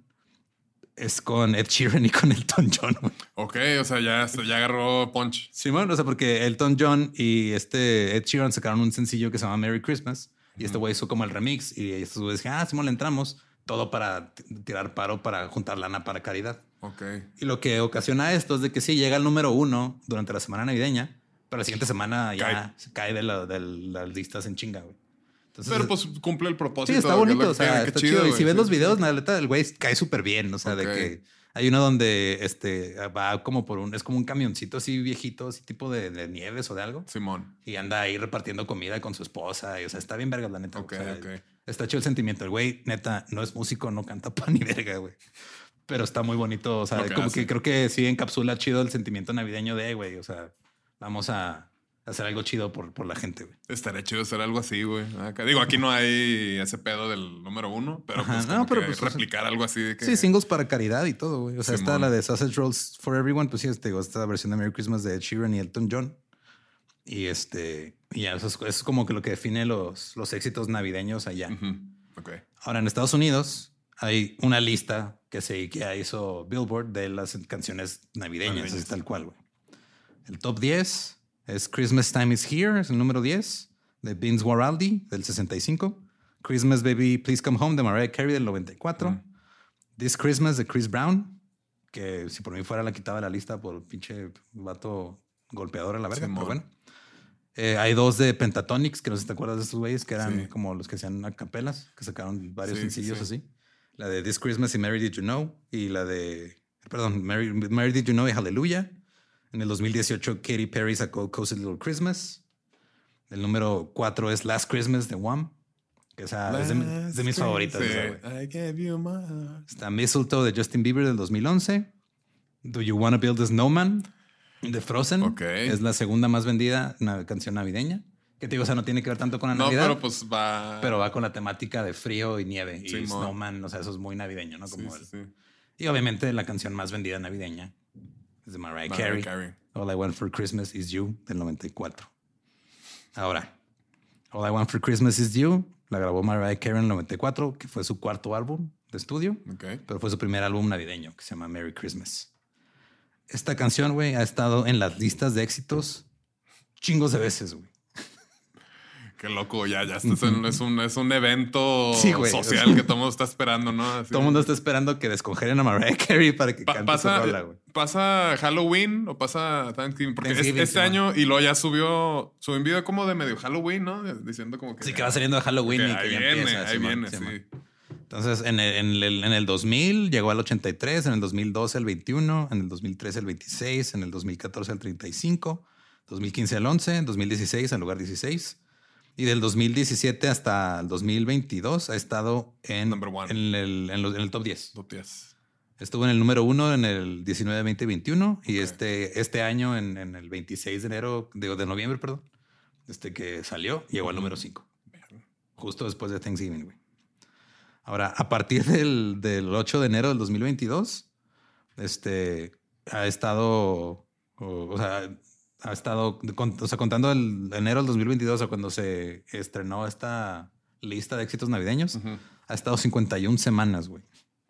Speaker 3: es con Ed Sheeran y con Elton John.
Speaker 4: Ok, o sea, ya, ya agarró punch.
Speaker 3: Sí, bueno, o sea, porque Elton John y este Ed Sheeran sacaron un sencillo que se llama Merry Christmas y este güey hizo como el remix y estos güeyes dijeron, ah, Simón, le entramos. Todo para tirar paro, para juntar lana para caridad.
Speaker 4: Ok.
Speaker 3: Y lo que ocasiona esto es de que sí, llega el número uno durante la semana navideña, pero la siguiente semana ya se cae de, las listas en chinga, güey.
Speaker 4: Pero pues cumple el propósito.
Speaker 3: Sí, está bonito, o sea, está chido. Y si ves los videos, la neta, el güey cae súper bien, o sea, de que hay uno donde este va como por un, es como un camioncito así viejito, así tipo de, nieves o de algo.
Speaker 4: Simón.
Speaker 3: Y anda ahí repartiendo comida con su esposa. Y, o sea, está bien verga, la neta.
Speaker 4: Ok,
Speaker 3: Está chido el sentimiento. El güey, neta, no es músico, no canta *laughs* pan ni verga, güey. Pero está muy bonito. O sea, como que creo que sí encapsula chido el sentimiento navideño de, güey. O sea, vamos a, hacer algo chido por, por la gente, güey.
Speaker 4: Estaría chido hacer algo así, güey. Digo, aquí no hay ese pedo del número uno, pero, pues,
Speaker 3: no, pero
Speaker 4: pues, replicar algo así de que...
Speaker 3: Sí, singles para caridad y todo, güey. O sea, está la de Sausage Rolls for Everyone, pues sí, este, digo, esta versión de Merry Christmas de Ed Sheeran y Elton John. Y este, y ya, eso es, como que lo que define los, los éxitos navideños allá. Ahora, en Estados Unidos hay una lista que se que hizo Billboard de las canciones navideñas, es tal cual, güey. El top 10 es Christmas Time is Here, es el número 10, de Vince Waraldi, del 65. Christmas Baby Please Come Home, de Mariah Carey, del 94. This Christmas, de Chris Brown. que si por mí fuera la quitaba de la lista por pinche vato golpeador a la verga, pero bueno. Eh, hay dos de Pentatonics, que no sé si te acuerdas de estos güeyes, que eran como los que hacían a capelas, que sacaron varios sencillos así. La de This Christmas y Mary Did You Know, y la de, perdón, Mary, Mary Did You Know y Hallelujah. En el 2018, Katy Perry sacó Cozy Little Christmas. El número cuatro es Last Christmas de Wham. Que esa es de, mis favoritas. Está Mistletoe de Justin Bieber del 2011. Do You Wanna Build a Snowman de Frozen. Es la segunda más vendida una canción navideña. Que te digo, o sea, no tiene que ver tanto con la Navidad.
Speaker 4: pero pues va.
Speaker 3: Pero va con la temática de frío y nieve. y Snowman, o sea, eso es muy navideño, ¿no? Como Y obviamente la canción más vendida navideña es de Mariah, Carey. All I Want for Christmas is You del 94. Ahora, All I Want for Christmas is You la grabó Mariah Carey en el 94, que fue su cuarto álbum de estudio. Pero fue su primer álbum navideño, que se llama Merry Christmas. Esta canción, güey, ha estado en las listas de éxitos chingos de veces, güey.
Speaker 4: Qué loco, ya, ya. es, un, es, un, evento social que todo el mundo está esperando, ¿no?
Speaker 3: todo el mundo está esperando que descongelen a Mariah Carey para que cante
Speaker 4: pasa, güey. ¿Pasa Halloween o pasa Thanksgiving? Porque este año, y luego ya subió, subió un video como de medio Halloween, ¿no? Diciendo como que...
Speaker 3: Sí, que va saliendo de Halloween y que
Speaker 4: ahí
Speaker 3: ya
Speaker 4: viene,
Speaker 3: empieza.
Speaker 4: Ahí viene, sí.
Speaker 3: Entonces, en el, en, el, en el 2000 llegó al 83, en el 2012 al 21, en el 2013 al 26, en el 2014 al 35, 2015 al 11, en 2016 al lugar 16 y del 2017 hasta el 2022 ha estado en, en, el, en, el, top 10.
Speaker 4: Top 10.
Speaker 3: Estuvo en el número uno en el 19, 20 y 21. Y este, este año, en, el 26 de enero, de, de noviembre, perdón, este que salió, llegó al número 5. Justo después de Thanksgiving, güey. Ahora, a partir del, del 8 de enero del 2022, este, ha estado, o sea, ha estado, o sea, contando el enero del 2022 o cuando se estrenó esta lista de éxitos navideños, ha estado 51 semanas, güey.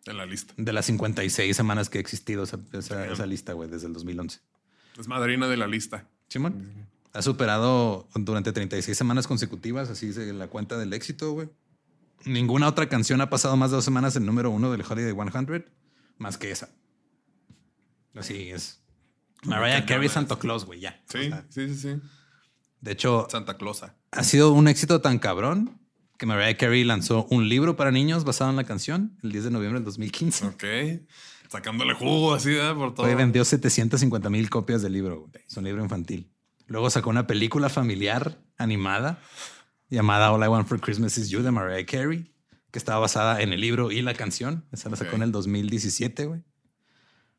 Speaker 4: En la lista.
Speaker 3: De las 56 semanas que ha existido esa, esa, lista, güey, desde el 2011.
Speaker 4: Es madrina de la lista.
Speaker 3: Simón. Ha superado durante 36 semanas consecutivas, así es la cuenta del éxito, güey. Ninguna otra canción ha pasado más de dos semanas el número uno del Holiday 100, más que esa. Así es. Mariah Carey Santa Claus, güey, ya.
Speaker 4: Sí, sí, sí, sí.
Speaker 3: De hecho,
Speaker 4: Santa Claus.
Speaker 3: Ha sido un éxito tan cabrón que Mariah Carey lanzó un libro para niños basado en la canción el 10 de noviembre del 2015.
Speaker 4: Ok. Sacándole jugo así, ¿eh? Por todo.
Speaker 3: Hoy vendió 750 mil copias del libro. Güey. Es un libro infantil. Luego sacó una película familiar animada llamada All I Want for Christmas Is You de Mariah Carey, que estaba basada en el libro y la canción. Esa la sacó en el 2017, güey.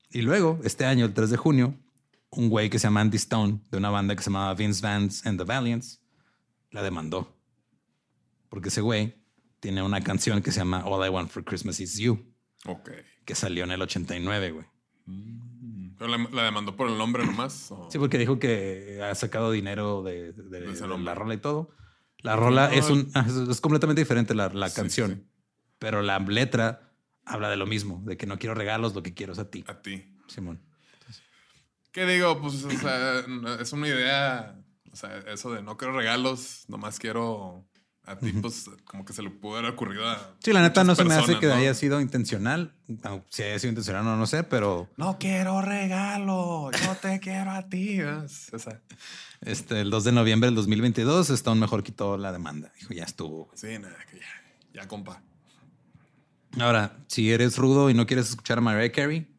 Speaker 3: Y luego, este año, el 3 de junio, un güey que se llama Andy Stone, de una banda que se llamaba Vince Vance and the Valiants, la demandó. Porque ese güey tiene una canción que se llama All I Want for Christmas Is You.
Speaker 4: Ok.
Speaker 3: Que salió en el 89, güey.
Speaker 4: la, demandó por el nombre nomás?
Speaker 3: Sí, porque dijo que ha sacado dinero de, la rola y todo. La rola es, un, ah, es, completamente diferente la, canción. Pero la letra habla de lo mismo, de que no quiero regalos, lo que quiero es a ti.
Speaker 4: A ti.
Speaker 3: Simón.
Speaker 4: ¿Qué digo? Pues, o sea, es una idea, o sea, eso de no quiero regalos, nomás quiero a ti, pues como que se le pudo haber ocurrido a.
Speaker 3: Sí, la neta no se me hace que haya sido intencional. Si haya sido intencional, no, no sé, pero.
Speaker 4: No quiero regalo, yo te quiero a ti. O sea.
Speaker 3: Este, el 2 de noviembre del 2022, Stone mejor quitó la demanda. Dijo, ya estuvo.
Speaker 4: Sí, nada, que ya, ya, compa.
Speaker 3: Ahora, si eres rudo y no quieres escuchar a Mariah Carey,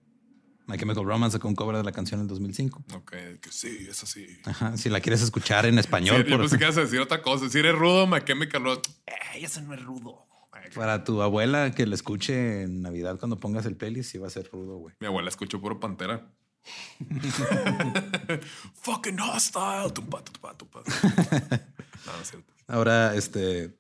Speaker 3: My Chemical Romance sacó un cover de la canción en 2005.
Speaker 4: Ok, que sí, es así.
Speaker 3: Ajá, si la quieres escuchar en español.
Speaker 4: Sí, yo pensé que ibas a decir otra cosa. Si eres rudo, My Chemical Romance. Eh, ese no es rudo.
Speaker 3: Para tu abuela que la escuche en Navidad cuando pongas el playlist, sí va a ser rudo, güey.
Speaker 4: Mi abuela escuchó puro Pantera. *laughs* Fucking hostile. Tumpa, tumpa, tumpa. *laughs*
Speaker 3: no, no es cierto. Ahora, este...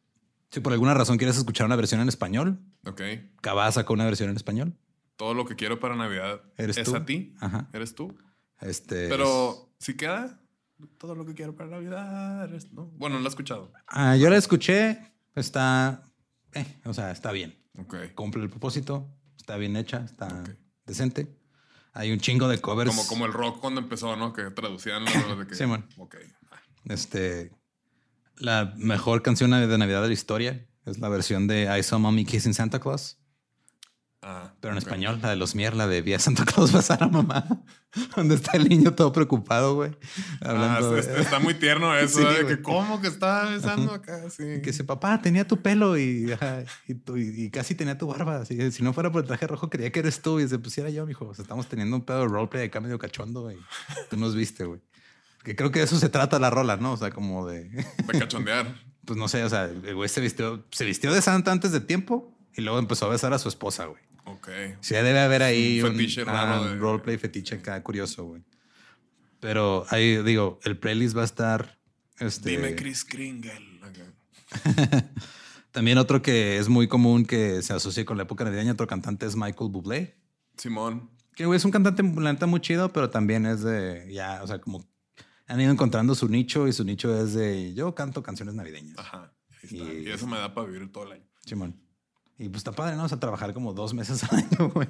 Speaker 3: Si por alguna razón quieres escuchar una versión en español,
Speaker 4: ok.
Speaker 3: Cabá sacó una versión en español
Speaker 4: todo lo que quiero para Navidad
Speaker 3: ¿Eres
Speaker 4: es a ti.
Speaker 3: Ajá.
Speaker 4: Eres tú.
Speaker 3: Este.
Speaker 4: Pero si queda, todo lo que quiero para Navidad eres, ¿no? Bueno, no lo he escuchado.
Speaker 3: Ah, yo la escuché. Está. Eh, o sea, está bien. Cumple el propósito. Está bien hecha. Está decente. Hay un chingo de covers.
Speaker 4: Como, como el rock cuando empezó, ¿no? Que traducían lo de que.
Speaker 3: sí, man.
Speaker 4: Ok.
Speaker 3: Este. La mejor canción de Navidad de la historia es la versión de I Saw Mommy Kissing Santa Claus Ah, pero en español, la de los Mier, la de Vía Santa Claus *laughs* a mamá. Donde está el niño todo preocupado, güey.
Speaker 4: Hablando ah, está, muy tierno *laughs* eso, de que cómo que está besando acá, sí.
Speaker 3: Que dice, papá, tenía tu pelo y, y, casi tenía tu barba. si no fuera por el traje rojo, creía que eres tú. Y se pusiera yo, mijo. O sea, estamos teniendo un pedo de roleplay acá medio cachondo, güey. Tú nos viste, güey. Que creo que de eso se trata la rola, ¿no? O sea, como de... *laughs*
Speaker 4: De cachondear.
Speaker 3: pues no sé, o sea, el güey se vistió, se vistió de santa antes de tiempo y luego empezó a besar a su esposa, güey.
Speaker 4: Ok.
Speaker 3: Sí, debe haber ahí un, fetiche raro roleplay fetiche acá curioso, güey. Pero ahí digo, el playlist va a estar. Este...
Speaker 4: Dime Chris Kringle. *laughs*
Speaker 3: También otro que es muy común que se asocie con la época navideña, otro cantante es Michael Bublé.
Speaker 4: Simón.
Speaker 3: Que güey es un cantante la muy chido, pero también es de ya, o sea, como han ido encontrando su nicho y su nicho es de yo canto canciones navideñas.
Speaker 4: Ajá. Y, y, eso me da para vivir todo el año.
Speaker 3: Simón. Y pues está padre, ¿no? O sea, trabajar como dos meses al *laughs* año, güey.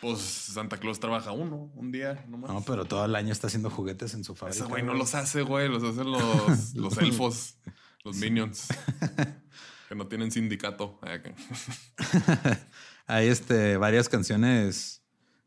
Speaker 4: Pues Santa Claus trabaja uno, un día nomás.
Speaker 3: No, pero todo el año está haciendo juguetes en su fábrica.
Speaker 4: Ese güey no los hace, güey. Los hacen los, *laughs* los elfos, los minions. *laughs* que no tienen sindicato.
Speaker 3: Hay este, varias canciones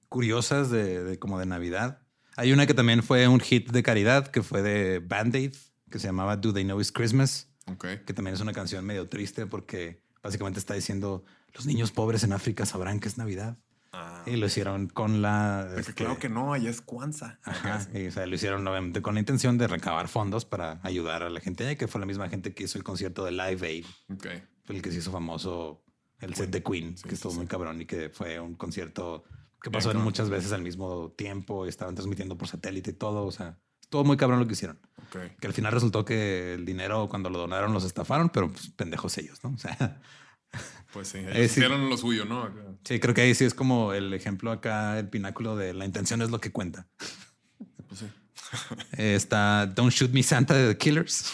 Speaker 3: curiosas de, de, como de Navidad. Hay una que también fue un hit de caridad, que fue de Band-Aid, que se llamaba Do They Know It's Christmas.
Speaker 4: Okay.
Speaker 3: Que también es una canción medio triste porque Básicamente está diciendo, los niños pobres en África sabrán que es Navidad. Ah. Y lo hicieron con la...
Speaker 4: Este, claro que no, allá es Kwanzaa.
Speaker 3: Ajá. Y, o sea, lo hicieron obviamente con la intención de recabar fondos para ayudar a la gente que fue la misma gente que hizo el concierto de Live Aid.
Speaker 4: Okay.
Speaker 3: Fue el que se hizo famoso el set de Queen, que estuvo muy cabrón y que fue un concierto que pasó muchas veces al mismo tiempo estaban transmitiendo por satélite y todo. O sea, estuvo muy cabrón lo que hicieron. Que al final resultó que el dinero cuando lo donaron los estafaron, pero pues, pendejos ellos, ¿no? O sea. *laughs*
Speaker 4: Pues sí, ellos hicieron lo suyo, ¿no?
Speaker 3: Sí, creo que ahí sí es como el ejemplo acá, el pináculo de la intención es lo que cuenta.
Speaker 4: Pues sí. *laughs*
Speaker 3: está Don't Shoot Me Santa de The Killers.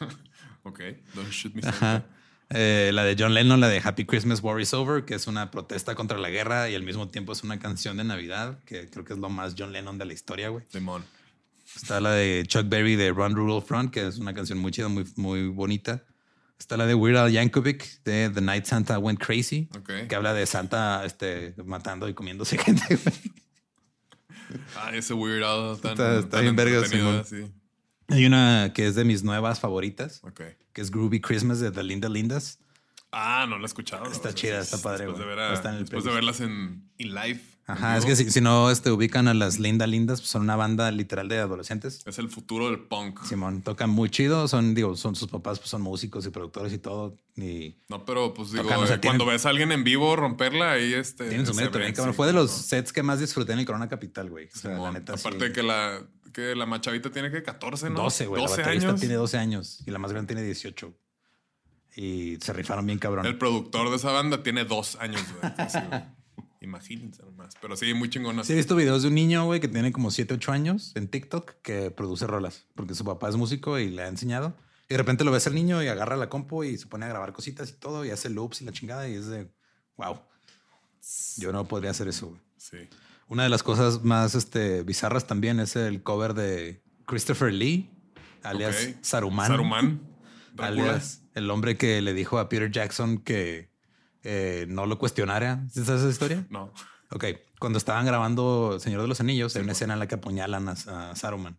Speaker 3: *laughs*
Speaker 4: ok, Don't Shoot Me Santa.
Speaker 3: Eh, la de John Lennon, la de Happy Christmas, War is Over, que es una protesta contra la guerra y al mismo tiempo es una canción de Navidad, que creo que es lo más John Lennon de la historia, güey.
Speaker 4: Demon.
Speaker 3: Está la de Chuck Berry de Run Rudolph Front, que es una canción muy chida, muy, muy bonita. Está la de Weird Al Yankovic de The Night Santa Went Crazy, que habla de Santa este, matando y comiéndose *laughs* gente.
Speaker 4: ah, ese Weird Al
Speaker 3: está, bien verga. Sí. Hay una que es de mis nuevas favoritas, que es Groovy Christmas de The Linda Lindas.
Speaker 4: Ah, no la he escuchado.
Speaker 3: Está chida, está padre.
Speaker 4: Después, de, después de, verlas en, en live
Speaker 3: Ajá, es que si, no este, ubican a las Linda Lindas, pues son una banda literal de adolescentes.
Speaker 4: Es el futuro del punk.
Speaker 3: Simón, tocan muy chido, son, digo, son sus papás, pues son músicos y productores y todo. Y
Speaker 4: no, pero pues digo, eh, cuando ves a alguien en vivo romperla, ahí este.
Speaker 3: Tienen su mérito bien, Fue de los sets que más disfruté en el Corona Capital, güey. O sea,
Speaker 4: la neta, Aparte de que la, que la machavita tiene que 14, ¿no?
Speaker 3: 12, güey. 12 años. tiene 12 años y la más grande tiene 18. Y se rifaron bien cabrón.
Speaker 4: El productor de esa banda tiene dos años, güey. Imagínense nomás. Pero sí, muy chingona.
Speaker 3: Sí, he visto videos de un niño, güey, que tiene como 7, 8 años en TikTok que produce rolas porque su papá es músico y le ha enseñado. Y de repente lo ves al niño y agarra la compu y se pone a grabar cositas y todo y hace loops y la chingada y es de wow. Yo no podría hacer eso. Güey.
Speaker 4: Sí.
Speaker 3: Una de las cosas más este, bizarras también es el cover de Christopher Lee, alias Saruman.
Speaker 4: Saruman.
Speaker 3: Alias el hombre que le dijo a Peter Jackson que eh, no lo cuestionara. ¿Sabes esa historia?
Speaker 4: No.
Speaker 3: Ok. Cuando estaban grabando Señor de los Anillos, hay una escena en la que apuñalan a, Saruman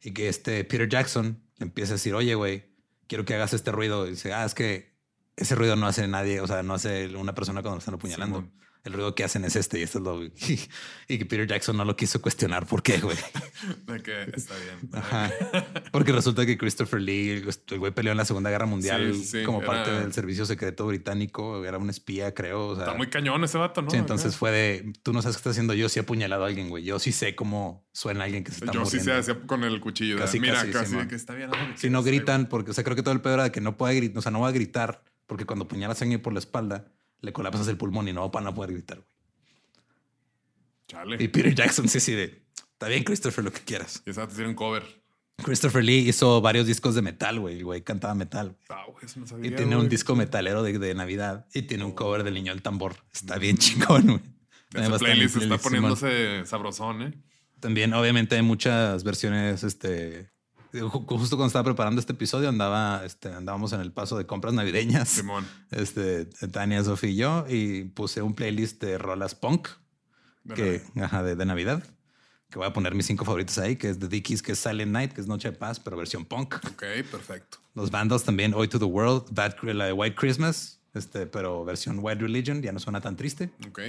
Speaker 3: y que este Peter Jackson empieza a decir, oye, güey, quiero que hagas este ruido. Y dice, ah, es que ese ruido no hace nadie, o sea, no hace una persona cuando lo están apuñalando el ruido que hacen es este y esto es lo. *laughs* Y, que Peter Jackson no lo quiso cuestionar. ¿Por qué, güey? *laughs*
Speaker 4: De que está bien.
Speaker 3: Ajá. Porque resulta que Christopher Lee, el güey peleó en la Segunda Guerra Mundial como parte del servicio secreto británico. Era un espía, creo.
Speaker 4: está muy cañón ese vato, ¿no?
Speaker 3: Sí, entonces fue de tú no sabes qué está haciendo. Yo sí he apuñalado a alguien, güey. Yo sí sé cómo suena alguien que se está
Speaker 4: Yo
Speaker 3: sí
Speaker 4: sé hacía con el cuchillo. Casi, Mira, casi, que está bien.
Speaker 3: Si no gritan, porque o sea, creo que todo el pedo era de que no puede gritar, o sea, no va a gritar porque cuando apuñalas a alguien por la espalda le colapsas el pulmón y no van a poder gritar, güey. Y Peter Jackson sí, sí, de, está bien, Christopher, lo que quieras.
Speaker 4: Y esa tiene un cover.
Speaker 3: Christopher Lee hizo varios discos de metal, güey. El güey cantaba metal.
Speaker 4: Ah, eso no sabía,
Speaker 3: y tiene un disco metalero de, Navidad y tiene un cover del niño del tambor. Está bien chingón, güey.
Speaker 4: Esa playlist está poniéndose sabrosón, ¿eh?
Speaker 3: También, obviamente, hay muchas versiones este, Justo cuando estaba preparando este episodio andaba, este, andábamos en el paso de compras navideñas.
Speaker 4: Simón.
Speaker 3: Este, Tania, Sofía y yo, y puse un playlist de rolas punk que, ajá, de, de, Navidad. Que voy a poner mis cinco favoritos ahí, que es The Dickies, que es Silent Night, que es Noche de Paz, pero versión punk.
Speaker 4: Ok, perfecto.
Speaker 3: Los bandos también, Hoy to the World, Bad, la de White Christmas, este, pero versión White Religion, ya no suena tan triste.
Speaker 4: Ok.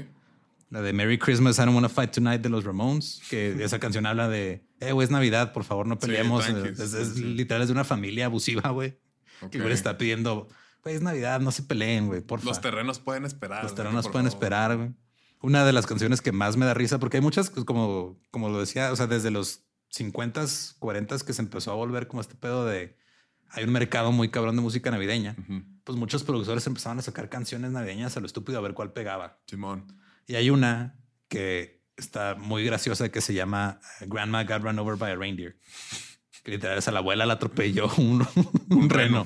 Speaker 3: La de Merry Christmas, I Don't Wanna Fight Tonight de los Ramones, que *laughs* esa canción habla de, eh, güey, es Navidad, por favor, no peleemos. es, literal, es de una familia abusiva, güey. Que güey está pidiendo, güey, es Navidad, no se peleen, güey, por
Speaker 4: favor. Los terrenos pueden esperar.
Speaker 3: Los terrenos pueden esperar, güey. Una de las canciones que más me da risa, porque hay muchas, pues, como, como lo decía, o sea, desde los 50s, 40s que se empezó a volver como este pedo de hay un mercado muy cabrón de música navideña. Pues muchos productores empezaban a sacar canciones navideñas a lo estúpido a ver cuál pegaba.
Speaker 4: Simón.
Speaker 3: Y hay una que está muy graciosa que se llama Grandma Got Run Over by a Reindeer. Que literal a la abuela la atropelló *laughs* un, un, reno.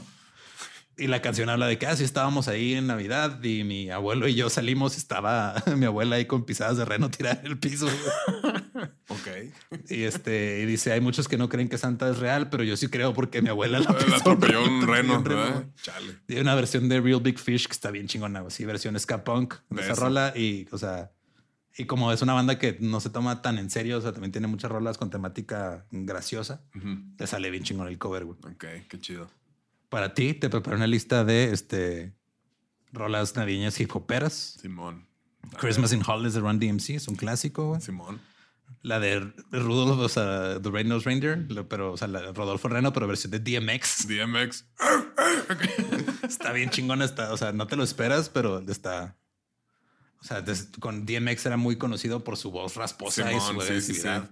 Speaker 3: Y la canción habla de que así ah, estábamos ahí en Navidad y mi abuelo y yo salimos, estaba *laughs* mi abuela ahí con pisadas de reno *laughs* tirada en el piso.
Speaker 4: ok.
Speaker 3: Y este y dice, hay muchos que no creen que Santa es real, pero yo sí creo porque mi abuela la,
Speaker 4: atropelló un reno. Un reno. Chale.
Speaker 3: Y hay una versión de Real Big Fish que está bien chingona, sí, versión ska punk de esa rola y, o sea, y como es una banda que no se toma tan en serio, o sea, también tiene muchas rolas con temática graciosa, te sale bien chingón el cover, güey.
Speaker 4: Ok, qué chido
Speaker 3: para ti te preparé una lista de este rolas navideñas hip hoperas.
Speaker 4: Simón.
Speaker 3: Christmas in Holidays de Run DMC es un clásico.
Speaker 4: Simón.
Speaker 3: La de Rudolph, o sea, The Red Nose Reindeer, pero, o sea, la Rodolfo Reno, pero versión de DMX.
Speaker 4: DMX. *laughs*
Speaker 3: está bien chingona, está, o sea, no te lo esperas, pero está. O sea, con DMX era muy conocido por su voz rasposa y su agresividad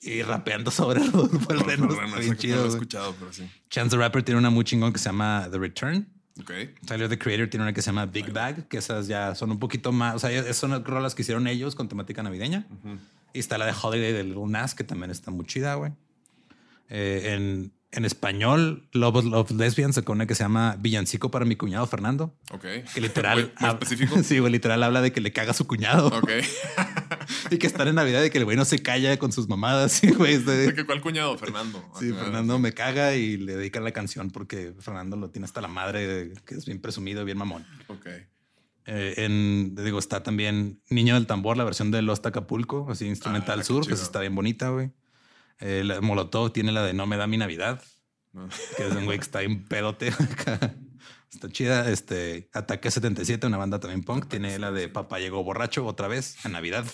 Speaker 3: y rapeando sobre Rodolfo *laughs* el Reno. bien chido.
Speaker 4: No lo he escuchado, pero sí.
Speaker 3: Chance the Rapper tiene una muy chingón que se llama The Return.
Speaker 4: Ok.
Speaker 3: Tyler the Creator tiene una que se llama Big Bag, que esas ya son un poquito más, o sea, son rolas que hicieron ellos con temática navideña. Y está la de Holiday de Lil Nas, que también está muy chida, güey. Eh, en, en español, Love of Lesbians sacó una que se llama Villancico para mi cuñado Fernando.
Speaker 4: Ok.
Speaker 3: Que literal. *laughs*
Speaker 4: ¿Más específico? *laughs*
Speaker 3: sí, güey, literal habla de que le caga a su cuñado.
Speaker 4: Ok.
Speaker 3: Y que están en Navidad y que el güey no se calla con sus mamadas. *laughs* Sí, güey.
Speaker 4: ¿De que cuál cuñado? Fernando.
Speaker 3: Sí, Fernando me caga y le dedica la canción porque Fernando lo tiene hasta la madre, que es bien presumido, bien mamón.
Speaker 4: Ok.
Speaker 3: Eh, en, digo, está también Niño del Tambor, la versión de Los Acapulco, así instrumental ah, sur, que está bien bonita, güey. Eh, Molotov tiene la de No me da mi Navidad, que es un güey que está en pedote. *laughs* está chida. Este Ataque 77, una banda también punk, tiene la de Papá llegó borracho otra vez a Navidad.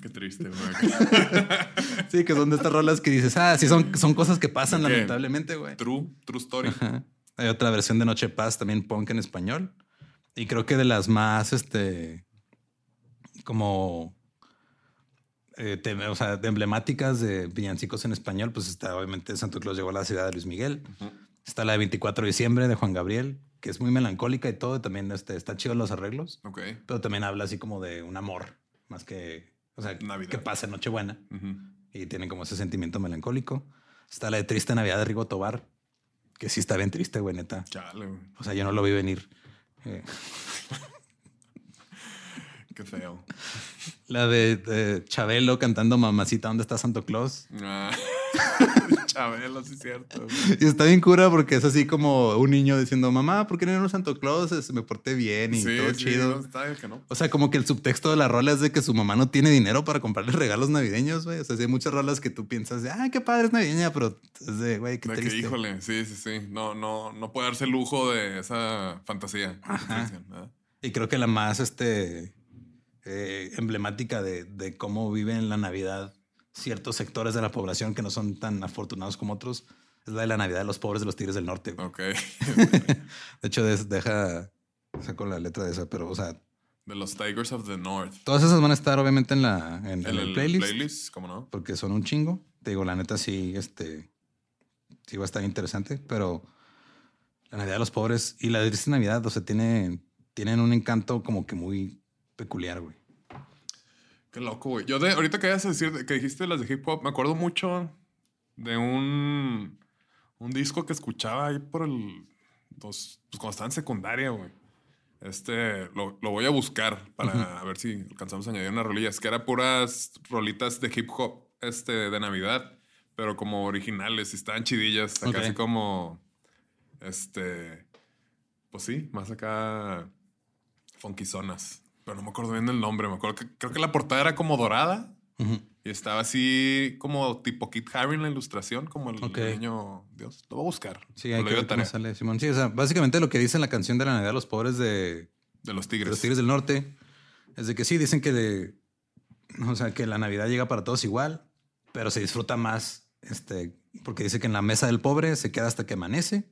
Speaker 4: Qué triste, güey. *laughs*
Speaker 3: sí, que son de estas rolas que dices, ah, sí, son, son cosas que pasan lamentablemente, güey.
Speaker 4: True, true story.
Speaker 3: Hay otra versión de Noche Paz, también punk en español. Y creo que de las más, este, como eh, o sea, de emblemáticas de villancicos en español, pues está obviamente Santo Claus llegó a la ciudad de Luis Miguel. Está la de 24 de diciembre de Juan Gabriel, que es muy melancólica y todo. También este, está chido los arreglos. Pero también habla así como de un amor, más que, o sea, que pasa en Nochebuena. Y tiene como ese sentimiento melancólico. Está la de Triste Navidad de Rigo Tobar, que sí está bien triste, güey, neta. O sea, yo no lo vi venir. Eh. *laughs*
Speaker 4: Qué feo.
Speaker 3: La de, Chabelo cantando Mamacita, ¿dónde está Santo Claus?
Speaker 4: Ah. *laughs* Chabelo, sí es cierto.
Speaker 3: Y está bien cura porque es así como un niño diciendo, mamá, ¿por qué no era un Santo Claus? Me porté bien y todo chido.
Speaker 4: está que no.
Speaker 3: O sea, como que el subtexto de la rola es de que su mamá no tiene dinero para comprarle *laughs* regalos navideños, güey. O sea, hay muchas rolas que tú piensas de, ah, qué padre es navideña, pero es de, güey, qué triste.
Speaker 4: Que, híjole, sí, sí, sí. No, no, no puede darse el lujo de esa fantasía.
Speaker 3: Y creo que la más, este eh, emblemática de, cómo viven la Navidad ciertos sectores de la población que no son tan afortunados como otros. Es la de la Navidad de los pobres de los Tigres del Norte.
Speaker 4: Ok. *laughs*
Speaker 3: de hecho, deja, saco la letra de esa, pero, o sea...
Speaker 4: De los Tigers of the North.
Speaker 3: Todas esas van a estar obviamente en, la, en, el, playlist.
Speaker 4: playlist. ¿Cómo no?
Speaker 3: Porque son un chingo. Te digo, la neta sí, este... Sí va a estar interesante, pero... La Navidad de los pobres y la triste Navidad, o sea, tiene, tienen un encanto como que muy peculiar, güey.
Speaker 4: Qué loco, güey. Yo de, ahorita que, decir, que dijiste las de hip hop, me acuerdo mucho de un, un disco que escuchaba ahí por el... pues cuando estaba en secundaria, güey. Este, lo, lo, voy a buscar para ver si alcanzamos a añadir unas rolillas, que eran puras rolitas de hip hop este, de Navidad. pero como originales y estaban chidillas, casi así como, este, pues sí, más acá funkizonas. Pero no me acuerdo bien el nombre, me acuerdo que creo que la portada era como dorada. Y estaba así como tipo Kit Haring la ilustración, como el niño Dios. Lo voy a buscar.
Speaker 3: Sí, hay que ver sale Simón. Sí, o sea, básicamente lo que dice en la canción de la Navidad de los pobres de,
Speaker 4: de los tigres.
Speaker 3: los tigres del norte es de que sí, dicen que de. O sea, que la Navidad llega para todos igual, pero se disfruta más. Este, porque dice que en la mesa del pobre se queda hasta que amanece.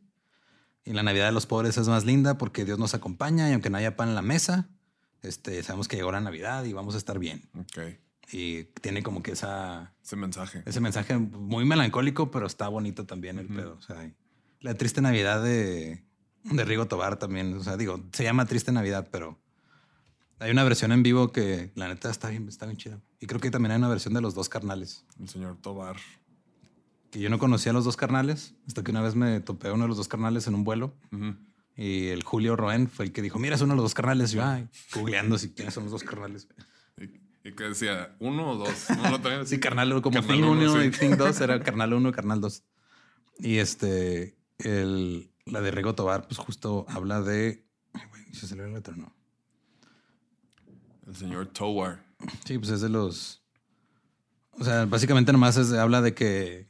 Speaker 3: Y la Navidad de los pobres es más linda porque Dios nos acompaña y aunque no haya pan en la mesa, este, sabemos que llegó la Navidad y vamos a estar bien.
Speaker 4: Ok
Speaker 3: y tiene como que esa...
Speaker 4: Ese mensaje.
Speaker 3: Ese mensaje muy melancólico, pero está bonito también el pedo. O sea, la triste Navidad de, de Rigo Tobar también. O sea, digo, se llama Triste Navidad, pero hay una versión en vivo que la neta está bien, está bien chida. Y creo que también hay una versión de los dos carnales.
Speaker 4: El señor Tobar.
Speaker 3: Que yo no conocía a los dos carnales, hasta que una vez me topé a uno de los dos carnales en un vuelo. Y el Julio Roen fue el que dijo, mira, es uno de los dos carnales. Y yo, ay, googleando si quiénes son los dos carnales.
Speaker 4: Y que decía, uno o dos. *laughs*
Speaker 3: sí, carnal, como carnal 1 y Thing 2 era carnal 1 y carnal 2. Y este, el, la de Rigo Tobar, pues justo habla de. Ay, güey, ¿se ve el letra no?
Speaker 4: El señor Tobar.
Speaker 3: Sí, pues es de los. O sea, básicamente nomás habla de que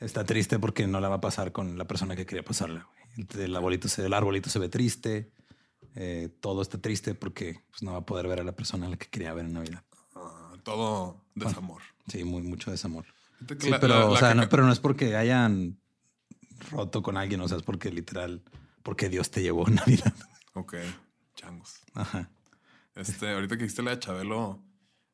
Speaker 3: está triste porque no la va a pasar con la persona que quería pasarla. El, arbolito se, el arbolito se ve triste. Eh, todo está triste porque pues, no va a poder ver a la persona a la que quería ver en Navidad
Speaker 4: todo desamor.
Speaker 3: sí, muy, mucho desamor. Sí, pero, o sea, no, pero no es porque hayan roto con alguien, o sea, es porque literal, porque Dios te llevó en Navidad. *laughs*
Speaker 4: Ok, changos. Ajá. Este, ahorita que hiciste la de Chabelo,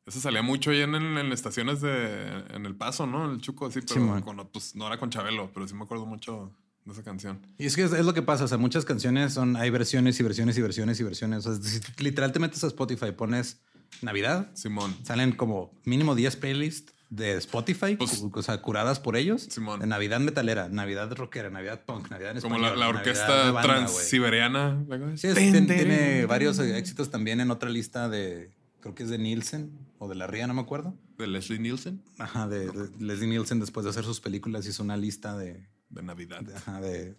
Speaker 4: eso salía mucho ahí en, en, estaciones de, en El Paso, ¿no? El Chuco, así, pero pues, no era con Chabelo, pero sí me acuerdo mucho de esa canción.
Speaker 3: Y es que es, lo que pasa, o sea, muchas canciones son, hay versiones y versiones y versiones y versiones. O sea, si literal te metes a Spotify, pones Navidad.
Speaker 4: Simón.
Speaker 3: Salen como mínimo 10 playlists de Spotify, pues, o sea, curadas por ellos.
Speaker 4: Simón.
Speaker 3: De Navidad metalera, Navidad rockera, Navidad punk, Navidad en
Speaker 4: Como la, orquesta transiberiana.
Speaker 3: Sí, tiene, varios éxitos también en otra lista de, creo que es de Nielsen o de La Ría, no me acuerdo.
Speaker 4: ¿De Leslie Nielsen?
Speaker 3: Ajá, de, Leslie Nielsen después de hacer sus películas hizo una lista de...
Speaker 4: De Navidad.
Speaker 3: ajá, de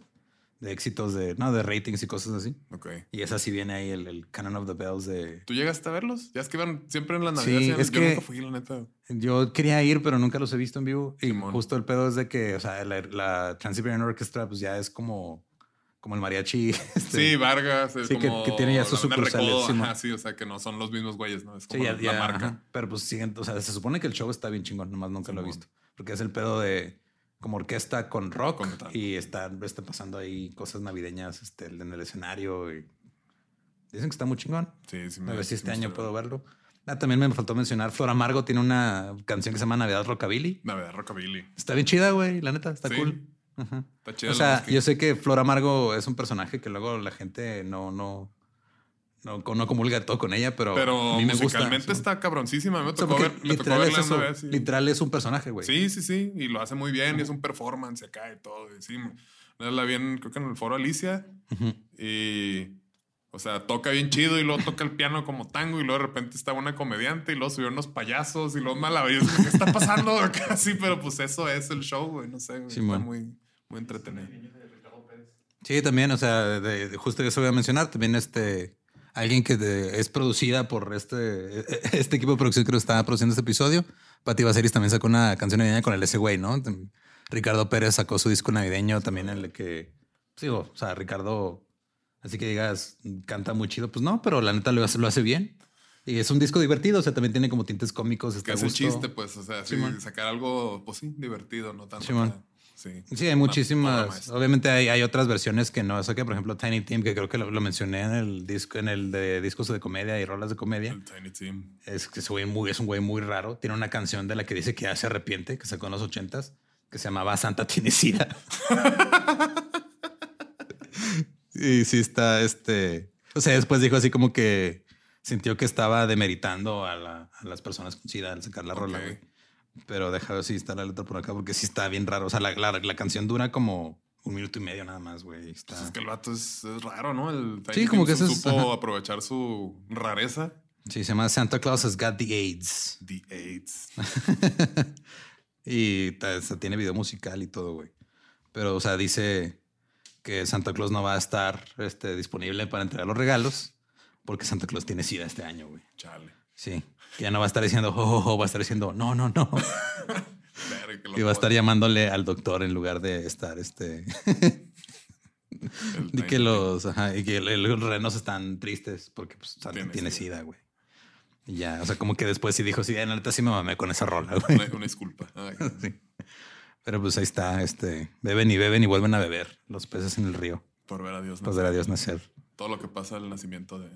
Speaker 3: de éxitos de, no, de ratings y cosas así.
Speaker 4: Ok.
Speaker 3: Y es así viene ahí el, el, Canon of the Bells de...
Speaker 4: ¿Tú llegaste a verlos? Ya es que iban siempre en la Navidad. Sí,
Speaker 3: es
Speaker 4: yo
Speaker 3: que
Speaker 4: nunca fui, la neta.
Speaker 3: Yo quería ir, pero nunca los he visto en vivo. Y justo el pedo es de que, o sea, la, la Trans-Siberian Orchestra pues ya es como como el mariachi. *laughs*
Speaker 4: Este, sí, Vargas. Es
Speaker 3: sí, como que, que, tiene ya sus sucursales.
Speaker 4: sí, o sea, que no son los mismos güeyes, ¿no? Es como la marca.
Speaker 3: Pero pues siguen, o sea, se supone que el show está bien chingón, nomás nunca lo he visto. Porque es el pedo de como orquesta con rock y está, está, pasando ahí cosas navideñas este, en el escenario. Y dicen que está muy chingón.
Speaker 4: Sí, sí.
Speaker 3: a ver si este año puedo verlo. Ah, también me faltó mencionar, Flor Amargo tiene una canción que se llama Navidad Rockabilly.
Speaker 4: Navidad Rockabilly.
Speaker 3: Está bien chida, güey, la neta, está cool. Está chida. O sea, yo sé que Flor Amargo es un personaje que luego la gente no, no, no, no comulga todo con ella, pero,
Speaker 4: pero musicalmente está cabroncísima. Me tocó, ver, me tocó
Speaker 3: es vez. Literal es un personaje, güey.
Speaker 4: Sí, sí, sí. Y lo hace muy bien. Y es un performance acá y todo. Y sí, la bien, creo que en el foro Alicia. Y, o sea, toca bien chido y luego toca el piano como tango. Y luego de repente está una comediante y luego subió unos payasos y luego maravilloso. ¿Qué está pasando *laughs* acá? Sí, pero pues eso es el show, güey. No sé, está muy, muy entretenido.
Speaker 3: Sí, también, o sea, justo eso voy a mencionar. También este alguien que es producida por este, este equipo de producción que lo está produciendo este episodio. Pati Baseris también sacó una canción navideña con el ese güey, ¿no? Ricardo Pérez sacó su disco navideño también en el que, sigo, o sea, Ricardo, así que digas, canta muy chido, pues no, pero la neta lo hace, lo hace bien. Y es un disco divertido, o sea, también tiene como tintes cómicos.
Speaker 4: Que hace chiste, pues, o sea, sacar algo, pues sí, divertido, no tanto.
Speaker 3: Sí, hay muchísimas. Obviamente hay, otras versiones que no. Eso que, por ejemplo, Tiny Tim, que creo que lo, mencioné en el disco, en el de discos de comedia y rolas de comedia.
Speaker 4: Tiny Tim.
Speaker 3: Es que es, muy, es un güey muy raro. Tiene una canción de la que dice que ya se arrepiente, que sacó en los ochentas, que se llamaba Santa Tinecida. *laughs* y sí está, este. O sea, después dijo así como que sintió que estaba demeritando a, las personas con SIDA al sacar la rola, güey. Pero deja ver si está la letra por acá porque sí está bien raro. O sea, la, la, canción dura como un minuto y medio nada más, güey.
Speaker 4: Pues es que el vato es, raro, ¿no? El
Speaker 3: sí, como que se
Speaker 4: supo aprovechar su rareza.
Speaker 3: Sí, se llama Santa Claus has got the AIDS.
Speaker 4: The AIDS. *laughs*
Speaker 3: Y tiene video musical y todo, güey. Pero, o sea, dice que Santa Claus no va a estar este, disponible para entregar los regalos porque Santa Claus tiene SIDA este año, güey.
Speaker 4: Chale.
Speaker 3: Sí. Ya no va a estar diciendo, oh, va a estar diciendo, no, no, no. y va a estar llamándole al doctor en lugar de estar este. *laughs* y que los, ajá, y que los renos están tristes porque pues, tiene, sida, güey. Y ya, o sea, como que después sí dijo, sí, en neta sí me mamé con esa rola, güey.
Speaker 4: Una, una disculpa. *laughs*
Speaker 3: sí. Pero pues ahí está, este, beben y beben y vuelven a beber los peces en el río.
Speaker 4: Por ver a Dios
Speaker 3: nacer. Por ver a Dios nacer.
Speaker 4: Todo lo que pasa al nacimiento de...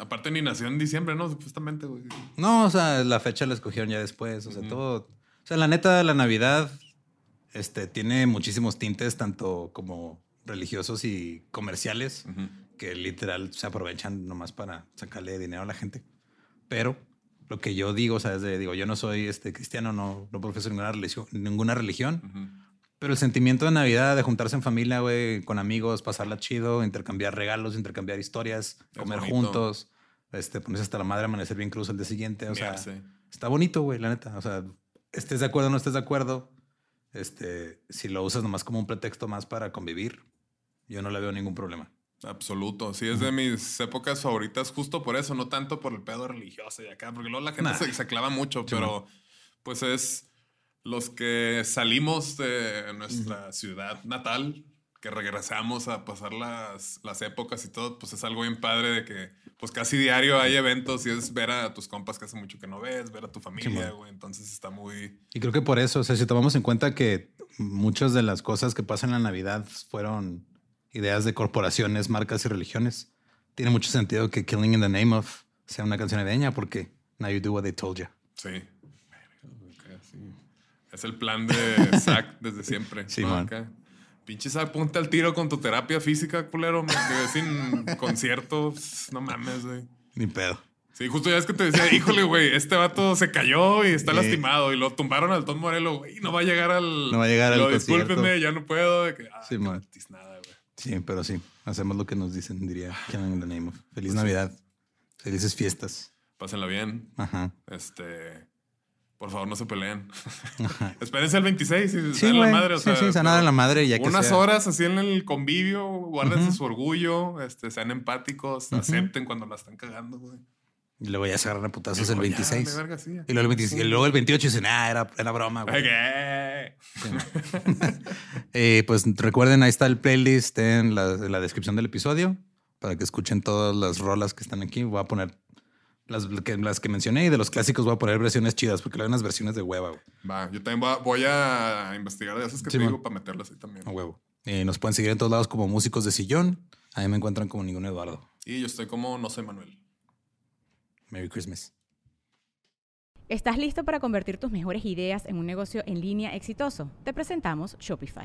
Speaker 4: Aparte ni nació en diciembre, ¿no? Supuestamente, güey.
Speaker 3: No, o sea, la fecha la escogieron ya después. O sea, todo... O sea, la neta, la Navidad este, tiene muchísimos tintes, tanto como religiosos y comerciales, que literal se aprovechan nomás para sacarle dinero a la gente. Pero lo que yo digo, o sea, es de, digo, yo no soy este, cristiano, no, no profeso ninguna religión, ninguna religión pero el sentimiento de Navidad, de juntarse en familia, güey, con amigos, pasarla chido, intercambiar regalos, intercambiar historias, comer juntos, este, ponerse hasta la madre, amanecer bien cruz el día siguiente, o sea, está bonito, güey, la neta, o sea, estés de acuerdo o no estés de acuerdo, este, si lo usas nomás como un pretexto más para convivir, yo no le veo ningún problema.
Speaker 4: Absoluto. Sí, es de mis épocas favoritas justo por eso, no tanto por el pedo religioso y acá, porque luego la gente se, clava mucho, pero pues es los que salimos de nuestra ciudad natal, que regresamos a pasar las, las épocas y todo, pues es algo bien padre de que pues casi diario hay eventos y es ver a tus compas que hace mucho que no ves, ver a tu familia, güey. Entonces está muy...
Speaker 3: Y creo que por eso, o sea, si tomamos en cuenta que muchas de las cosas que pasan en la Navidad fueron ideas de corporaciones, marcas y religiones. Tiene mucho sentido que Killing in the Name of sea una canción navideña porque now you do what they told you.
Speaker 4: Sí. Es el plan de *laughs* Zack desde siempre. Sí, man. Pinche Zack, ponte al tiro con tu terapia física, culero. Me quedé sin *laughs* conciertos. No mames, güey.
Speaker 3: Ni pedo.
Speaker 4: Sí, justo ya es que te decía, híjole, güey, este vato se cayó y está lastimado y lo tumbaron al Tom Morello, güey, no va a llegar al.
Speaker 3: No va a llegar al. Lo
Speaker 4: discúlpenme, ya no puedo. De que, ah,
Speaker 3: sí, man. Sí, pero sí, hacemos lo que nos dicen, diría the Name of. Feliz Navidad. Felices fiestas.
Speaker 4: Pásenla bien. Ajá. Este. Por favor, no se peleen. *laughs* Espérense el 26 y
Speaker 3: sí, la madre. O sí, sea, sí, se la madre ya
Speaker 4: que Unas horas así en el convivio, guárdense su orgullo, este, sean empáticos, acepten cuando la están cagando, güey.
Speaker 3: Y luego ya se agarran a putazos el 26. y, luego el 26 y luego el 28 dicen, ah, era, era broma, güey. *laughs* eh, pues recuerden, ahí está el playlist en la, en la, descripción del episodio para que escuchen todas las rolas que están aquí. Voy a poner las que, las que mencioné y de los clásicos voy a poner versiones chidas porque hay unas versiones de hueva, güey.
Speaker 4: Va, yo también voy a, investigar de esas que te digo para meterlas ahí también.
Speaker 3: A huevo. Y nos pueden seguir en todos lados como músicos de sillón. Ahí me encuentran como ningún Eduardo.
Speaker 4: Y yo estoy como no sé Manuel.
Speaker 3: Merry Christmas.
Speaker 5: ¿Estás listo para convertir tus mejores ideas en un negocio en línea exitoso? Te presentamos Shopify.